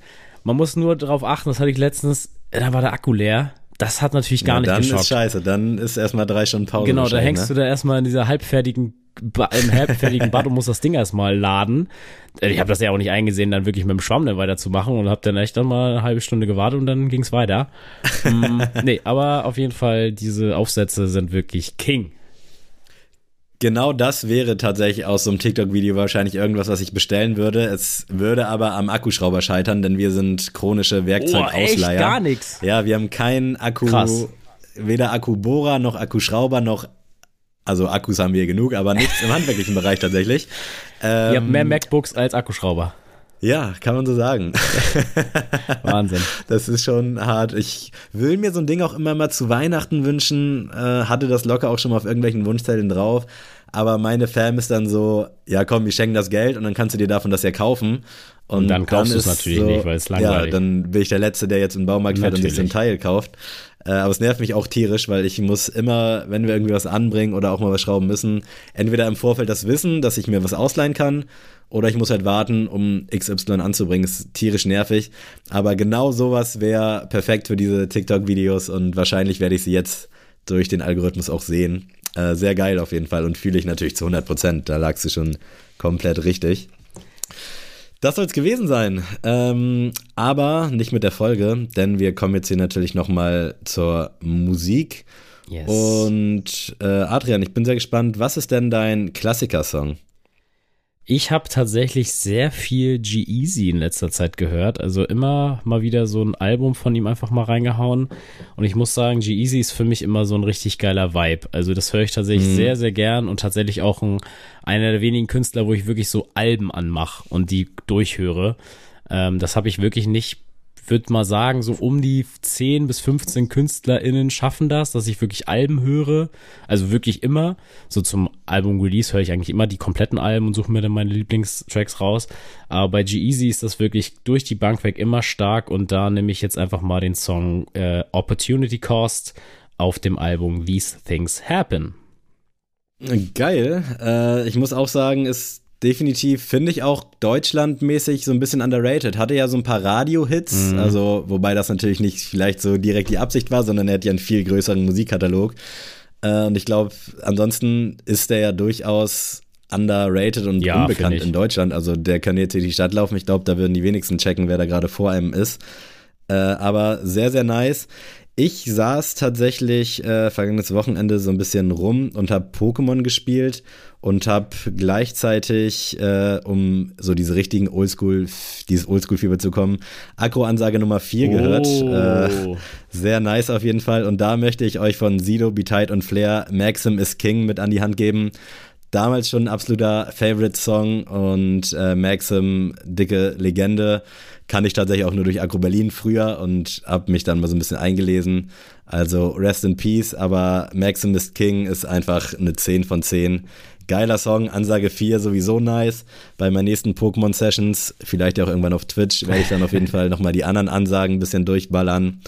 Man muss nur darauf achten, das hatte ich letztens, da war der Akku leer. Das hat natürlich gar ja, nicht dann geschockt. Dann ist scheiße, dann ist erstmal drei Stunden Pause. Genau, da hängst ne? du da erstmal in dieser halbfertigen im halbfertigen Bad und muss das Ding erstmal laden. Ich habe das ja auch nicht eingesehen, dann wirklich mit dem Schwamm dann weiterzumachen und habe dann echt dann mal eine halbe Stunde gewartet und dann ging's weiter. mm, nee, aber auf jeden Fall, diese Aufsätze sind wirklich King. Genau das wäre tatsächlich aus so einem TikTok-Video wahrscheinlich irgendwas, was ich bestellen würde. Es würde aber am Akkuschrauber scheitern, denn wir sind chronische Werkzeugausleiher. Oh, gar nichts. Ja, wir haben keinen Akku, Krass. weder Akkubohrer noch Akkuschrauber noch, also Akkus haben wir genug, aber nichts im handwerklichen Bereich tatsächlich. Ähm, Ihr habt mehr MacBooks als Akkuschrauber. Ja, kann man so sagen. Wahnsinn. Das ist schon hart. Ich will mir so ein Ding auch immer mal zu Weihnachten wünschen. Äh, hatte das locker auch schon mal auf irgendwelchen Wunschzetteln drauf. Aber meine Fam ist dann so, ja komm, wir schenken das Geld und dann kannst du dir davon das ja kaufen. Und, und dann kaufst du es natürlich so, nicht, weil es langweilig Ja, dann bin ich der Letzte, der jetzt im Baumarkt fährt und sich so ein Teil kauft. Äh, aber es nervt mich auch tierisch, weil ich muss immer, wenn wir irgendwie was anbringen oder auch mal was schrauben müssen, entweder im Vorfeld das wissen, dass ich mir was ausleihen kann oder ich muss halt warten, um XY anzubringen. Ist tierisch nervig. Aber genau sowas wäre perfekt für diese TikTok-Videos und wahrscheinlich werde ich sie jetzt durch den Algorithmus auch sehen. Äh, sehr geil auf jeden Fall und fühle ich natürlich zu 100 Prozent. Da lagst du schon komplett richtig. Das soll es gewesen sein. Ähm, aber nicht mit der Folge, denn wir kommen jetzt hier natürlich nochmal zur Musik. Yes. Und äh, Adrian, ich bin sehr gespannt, was ist denn dein Klassikersong? Ich habe tatsächlich sehr viel G-Eazy in letzter Zeit gehört. Also immer mal wieder so ein Album von ihm einfach mal reingehauen. Und ich muss sagen, G-Eazy ist für mich immer so ein richtig geiler Vibe. Also das höre ich tatsächlich mhm. sehr, sehr gern und tatsächlich auch ein, einer der wenigen Künstler, wo ich wirklich so Alben anmache und die durchhöre. Ähm, das habe ich wirklich nicht würde mal sagen, so um die 10 bis 15 KünstlerInnen schaffen das, dass ich wirklich Alben höre. Also wirklich immer. So zum Album-Release höre ich eigentlich immer die kompletten Alben und suche mir dann meine Lieblingstracks raus. Aber bei G-Eazy ist das wirklich durch die Bank weg immer stark und da nehme ich jetzt einfach mal den Song äh, Opportunity Cost auf dem Album These Things Happen. Geil. Äh, ich muss auch sagen, ist definitiv, finde ich auch deutschlandmäßig so ein bisschen underrated. Hatte ja so ein paar Radio-Hits, mhm. also wobei das natürlich nicht vielleicht so direkt die Absicht war, sondern er hat ja einen viel größeren Musikkatalog. Äh, und ich glaube, ansonsten ist der ja durchaus underrated und ja, unbekannt in Deutschland. Also der kann jetzt hier die Stadt laufen. Ich glaube, da würden die wenigsten checken, wer da gerade vor einem ist. Äh, aber sehr, sehr nice. Ich saß tatsächlich äh, vergangenes Wochenende so ein bisschen rum und habe Pokémon gespielt und habe gleichzeitig, äh, um so diese richtigen Oldschool, dieses Oldschool-Fieber zu kommen, Agro-Ansage Nummer 4 gehört. Oh. Äh, sehr nice auf jeden Fall. Und da möchte ich euch von Sido, Betide und Flair Maxim is King mit an die Hand geben damals schon ein absoluter Favorite-Song und äh, Maxim, dicke Legende, kann ich tatsächlich auch nur durch Agro Berlin früher und habe mich dann mal so ein bisschen eingelesen. Also Rest in Peace, aber Maxim is King ist einfach eine 10 von 10. Geiler Song, Ansage 4 sowieso nice. Bei meinen nächsten Pokémon-Sessions, vielleicht auch irgendwann auf Twitch, werde ich dann auf jeden Fall nochmal die anderen Ansagen ein bisschen durchballern.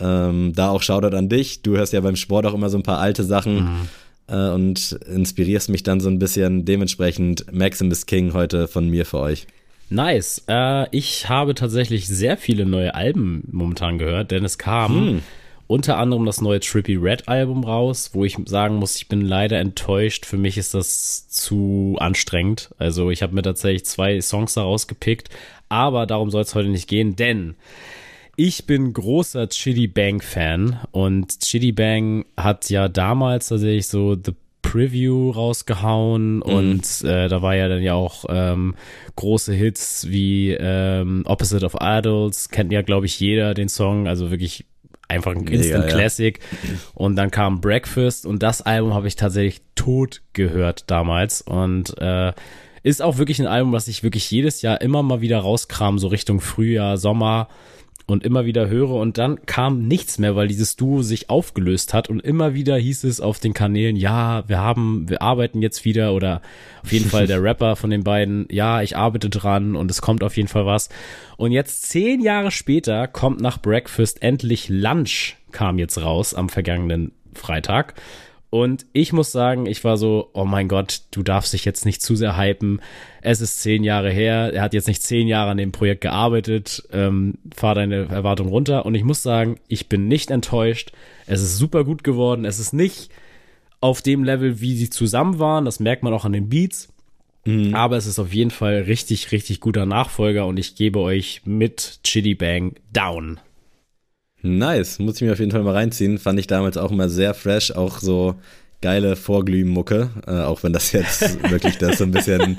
Ähm, da auch Shoutout an dich. Du hörst ja beim Sport auch immer so ein paar alte Sachen. Mhm äh, und inspirierst mich dann so ein bisschen. Dementsprechend Maximus King heute von mir für euch. Nice. Äh, ich habe tatsächlich sehr viele neue Alben momentan gehört, denn es kam hm. unter anderem das neue Trippy Red Album raus, wo ich sagen muss, ich bin leider enttäuscht. Für mich ist das zu anstrengend. Also ich habe mir tatsächlich zwei Songs daraus gepickt, aber darum soll es heute nicht gehen, denn ich bin großer Chitty Bang Fan und Chitty Bang hat ja damals tatsächlich so The Preview rausgehauen mhm. und äh, da war ja dann ja auch ähm, große Hits wie ähm, Opposite of Idols, kennt ja glaube ich jeder den Song, also wirklich einfach ein Instant ja, Classic. Ja. Und dann kam Breakfast und das Album habe ich tatsächlich tot gehört damals und äh, ist auch wirklich ein Album, was ich wirklich jedes Jahr immer mal wieder rauskram, so Richtung Frühjahr, Sommer und immer wieder höre und dann kam nichts mehr, weil dieses Duo sich aufgelöst hat und immer wieder hieß es auf den Kanälen, ja, wir haben, wir arbeiten jetzt wieder oder auf jeden Fall der Rapper von den beiden, ja, ich arbeite dran und es kommt auf jeden Fall was. Und jetzt zehn Jahre später kommt nach Breakfast endlich Lunch kam jetzt raus am vergangenen Freitag und ich muss sagen, ich war so, oh mein Gott, du darfst dich jetzt nicht zu sehr hypen. Es ist zehn Jahre her. Er hat jetzt nicht zehn Jahre an dem Projekt gearbeitet. Ähm, fahr deine Erwartung runter. Und ich muss sagen, ich bin nicht enttäuscht. Es ist super gut geworden. Es ist nicht auf dem Level, wie sie zusammen waren. Das merkt man auch an den Beats. Mhm. Aber es ist auf jeden Fall richtig, richtig guter Nachfolger. Und ich gebe euch mit Chitty Bang down. Nice, muss ich mir auf jeden Fall mal reinziehen. Fand ich damals auch immer sehr fresh, auch so geile Vorglühmucke, äh, auch wenn das jetzt wirklich das so ein bisschen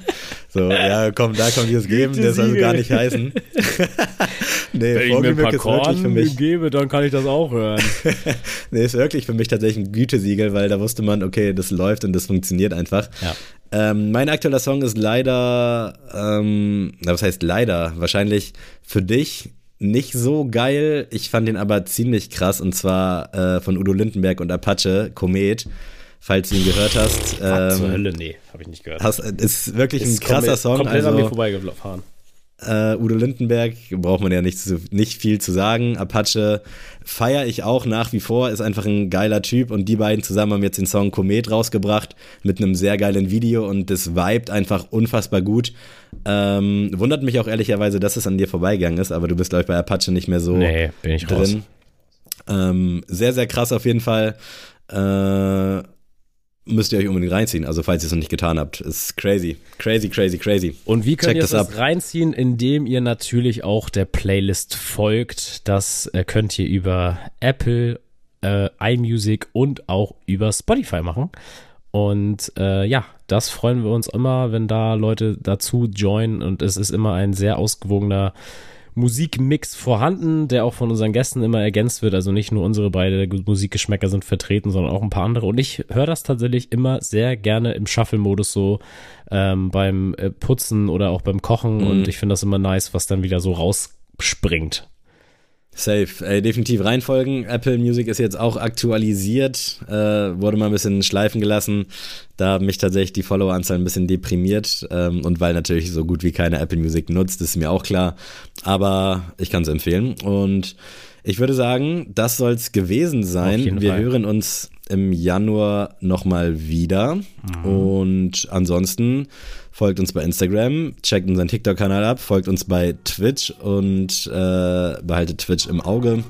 so, ja, komm, da kommt dieses Geben, das soll gar nicht heißen. nee, wenn ich mir ein paar Korn für mich, gebe, dann kann ich das auch hören. nee, ist wirklich für mich tatsächlich ein Gütesiegel, weil da wusste man, okay, das läuft und das funktioniert einfach. Ja. Ähm, mein aktueller Song ist leider, ähm, was heißt leider? Wahrscheinlich für dich nicht so geil. Ich fand ihn aber ziemlich krass und zwar äh, von Udo Lindenberg und Apache, Komet. Falls du ihn gehört hast. Ähm, zur Hölle, nee, habe ich nicht gehört. Hast, ist wirklich ist ein krasser komplett, Song. Komplett also, an mir vorbeigefahren. Uh, Udo Lindenberg braucht man ja nicht, zu, nicht viel zu sagen. Apache feiere ich auch nach wie vor, ist einfach ein geiler Typ und die beiden zusammen haben jetzt den Song Komet rausgebracht mit einem sehr geilen Video und das vibet einfach unfassbar gut. Ähm, wundert mich auch ehrlicherweise, dass es an dir vorbeigegangen ist, aber du bist, glaube ich, bei Apache nicht mehr so nee, bin ich drin. Ähm, sehr, sehr krass auf jeden Fall. Äh, müsst ihr euch unbedingt reinziehen. Also falls ihr es noch nicht getan habt, ist crazy, crazy, crazy, crazy. Und wie könnt Checkt ihr das, das reinziehen, indem ihr natürlich auch der Playlist folgt. Das äh, könnt ihr über Apple, äh, iMusic und auch über Spotify machen. Und äh, ja, das freuen wir uns immer, wenn da Leute dazu joinen. Und es ist immer ein sehr ausgewogener Musikmix vorhanden, der auch von unseren Gästen immer ergänzt wird. Also nicht nur unsere beide Musikgeschmäcker sind vertreten, sondern auch ein paar andere. Und ich höre das tatsächlich immer sehr gerne im Shuffle-Modus so ähm, beim äh, Putzen oder auch beim Kochen. Mhm. Und ich finde das immer nice, was dann wieder so rausspringt. Safe, Ey, definitiv reinfolgen. Apple Music ist jetzt auch aktualisiert, äh, wurde mal ein bisschen schleifen gelassen. Da haben mich tatsächlich die Followeranzahl ein bisschen deprimiert ähm, und weil natürlich so gut wie keiner Apple Music nutzt, ist mir auch klar. Aber ich kann es empfehlen und ich würde sagen, das soll es gewesen sein. Wir Fall. hören uns im Januar nochmal wieder mhm. und ansonsten folgt uns bei Instagram, checkt unseren TikTok-Kanal ab, folgt uns bei Twitch und äh, behaltet Twitch im Auge.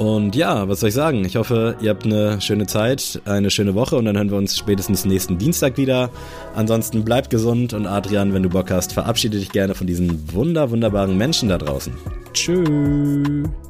Und ja, was soll ich sagen? Ich hoffe, ihr habt eine schöne Zeit, eine schöne Woche und dann hören wir uns spätestens nächsten Dienstag wieder. Ansonsten bleibt gesund und Adrian, wenn du Bock hast, verabschiede dich gerne von diesen wunder, wunderbaren Menschen da draußen. Tschüss.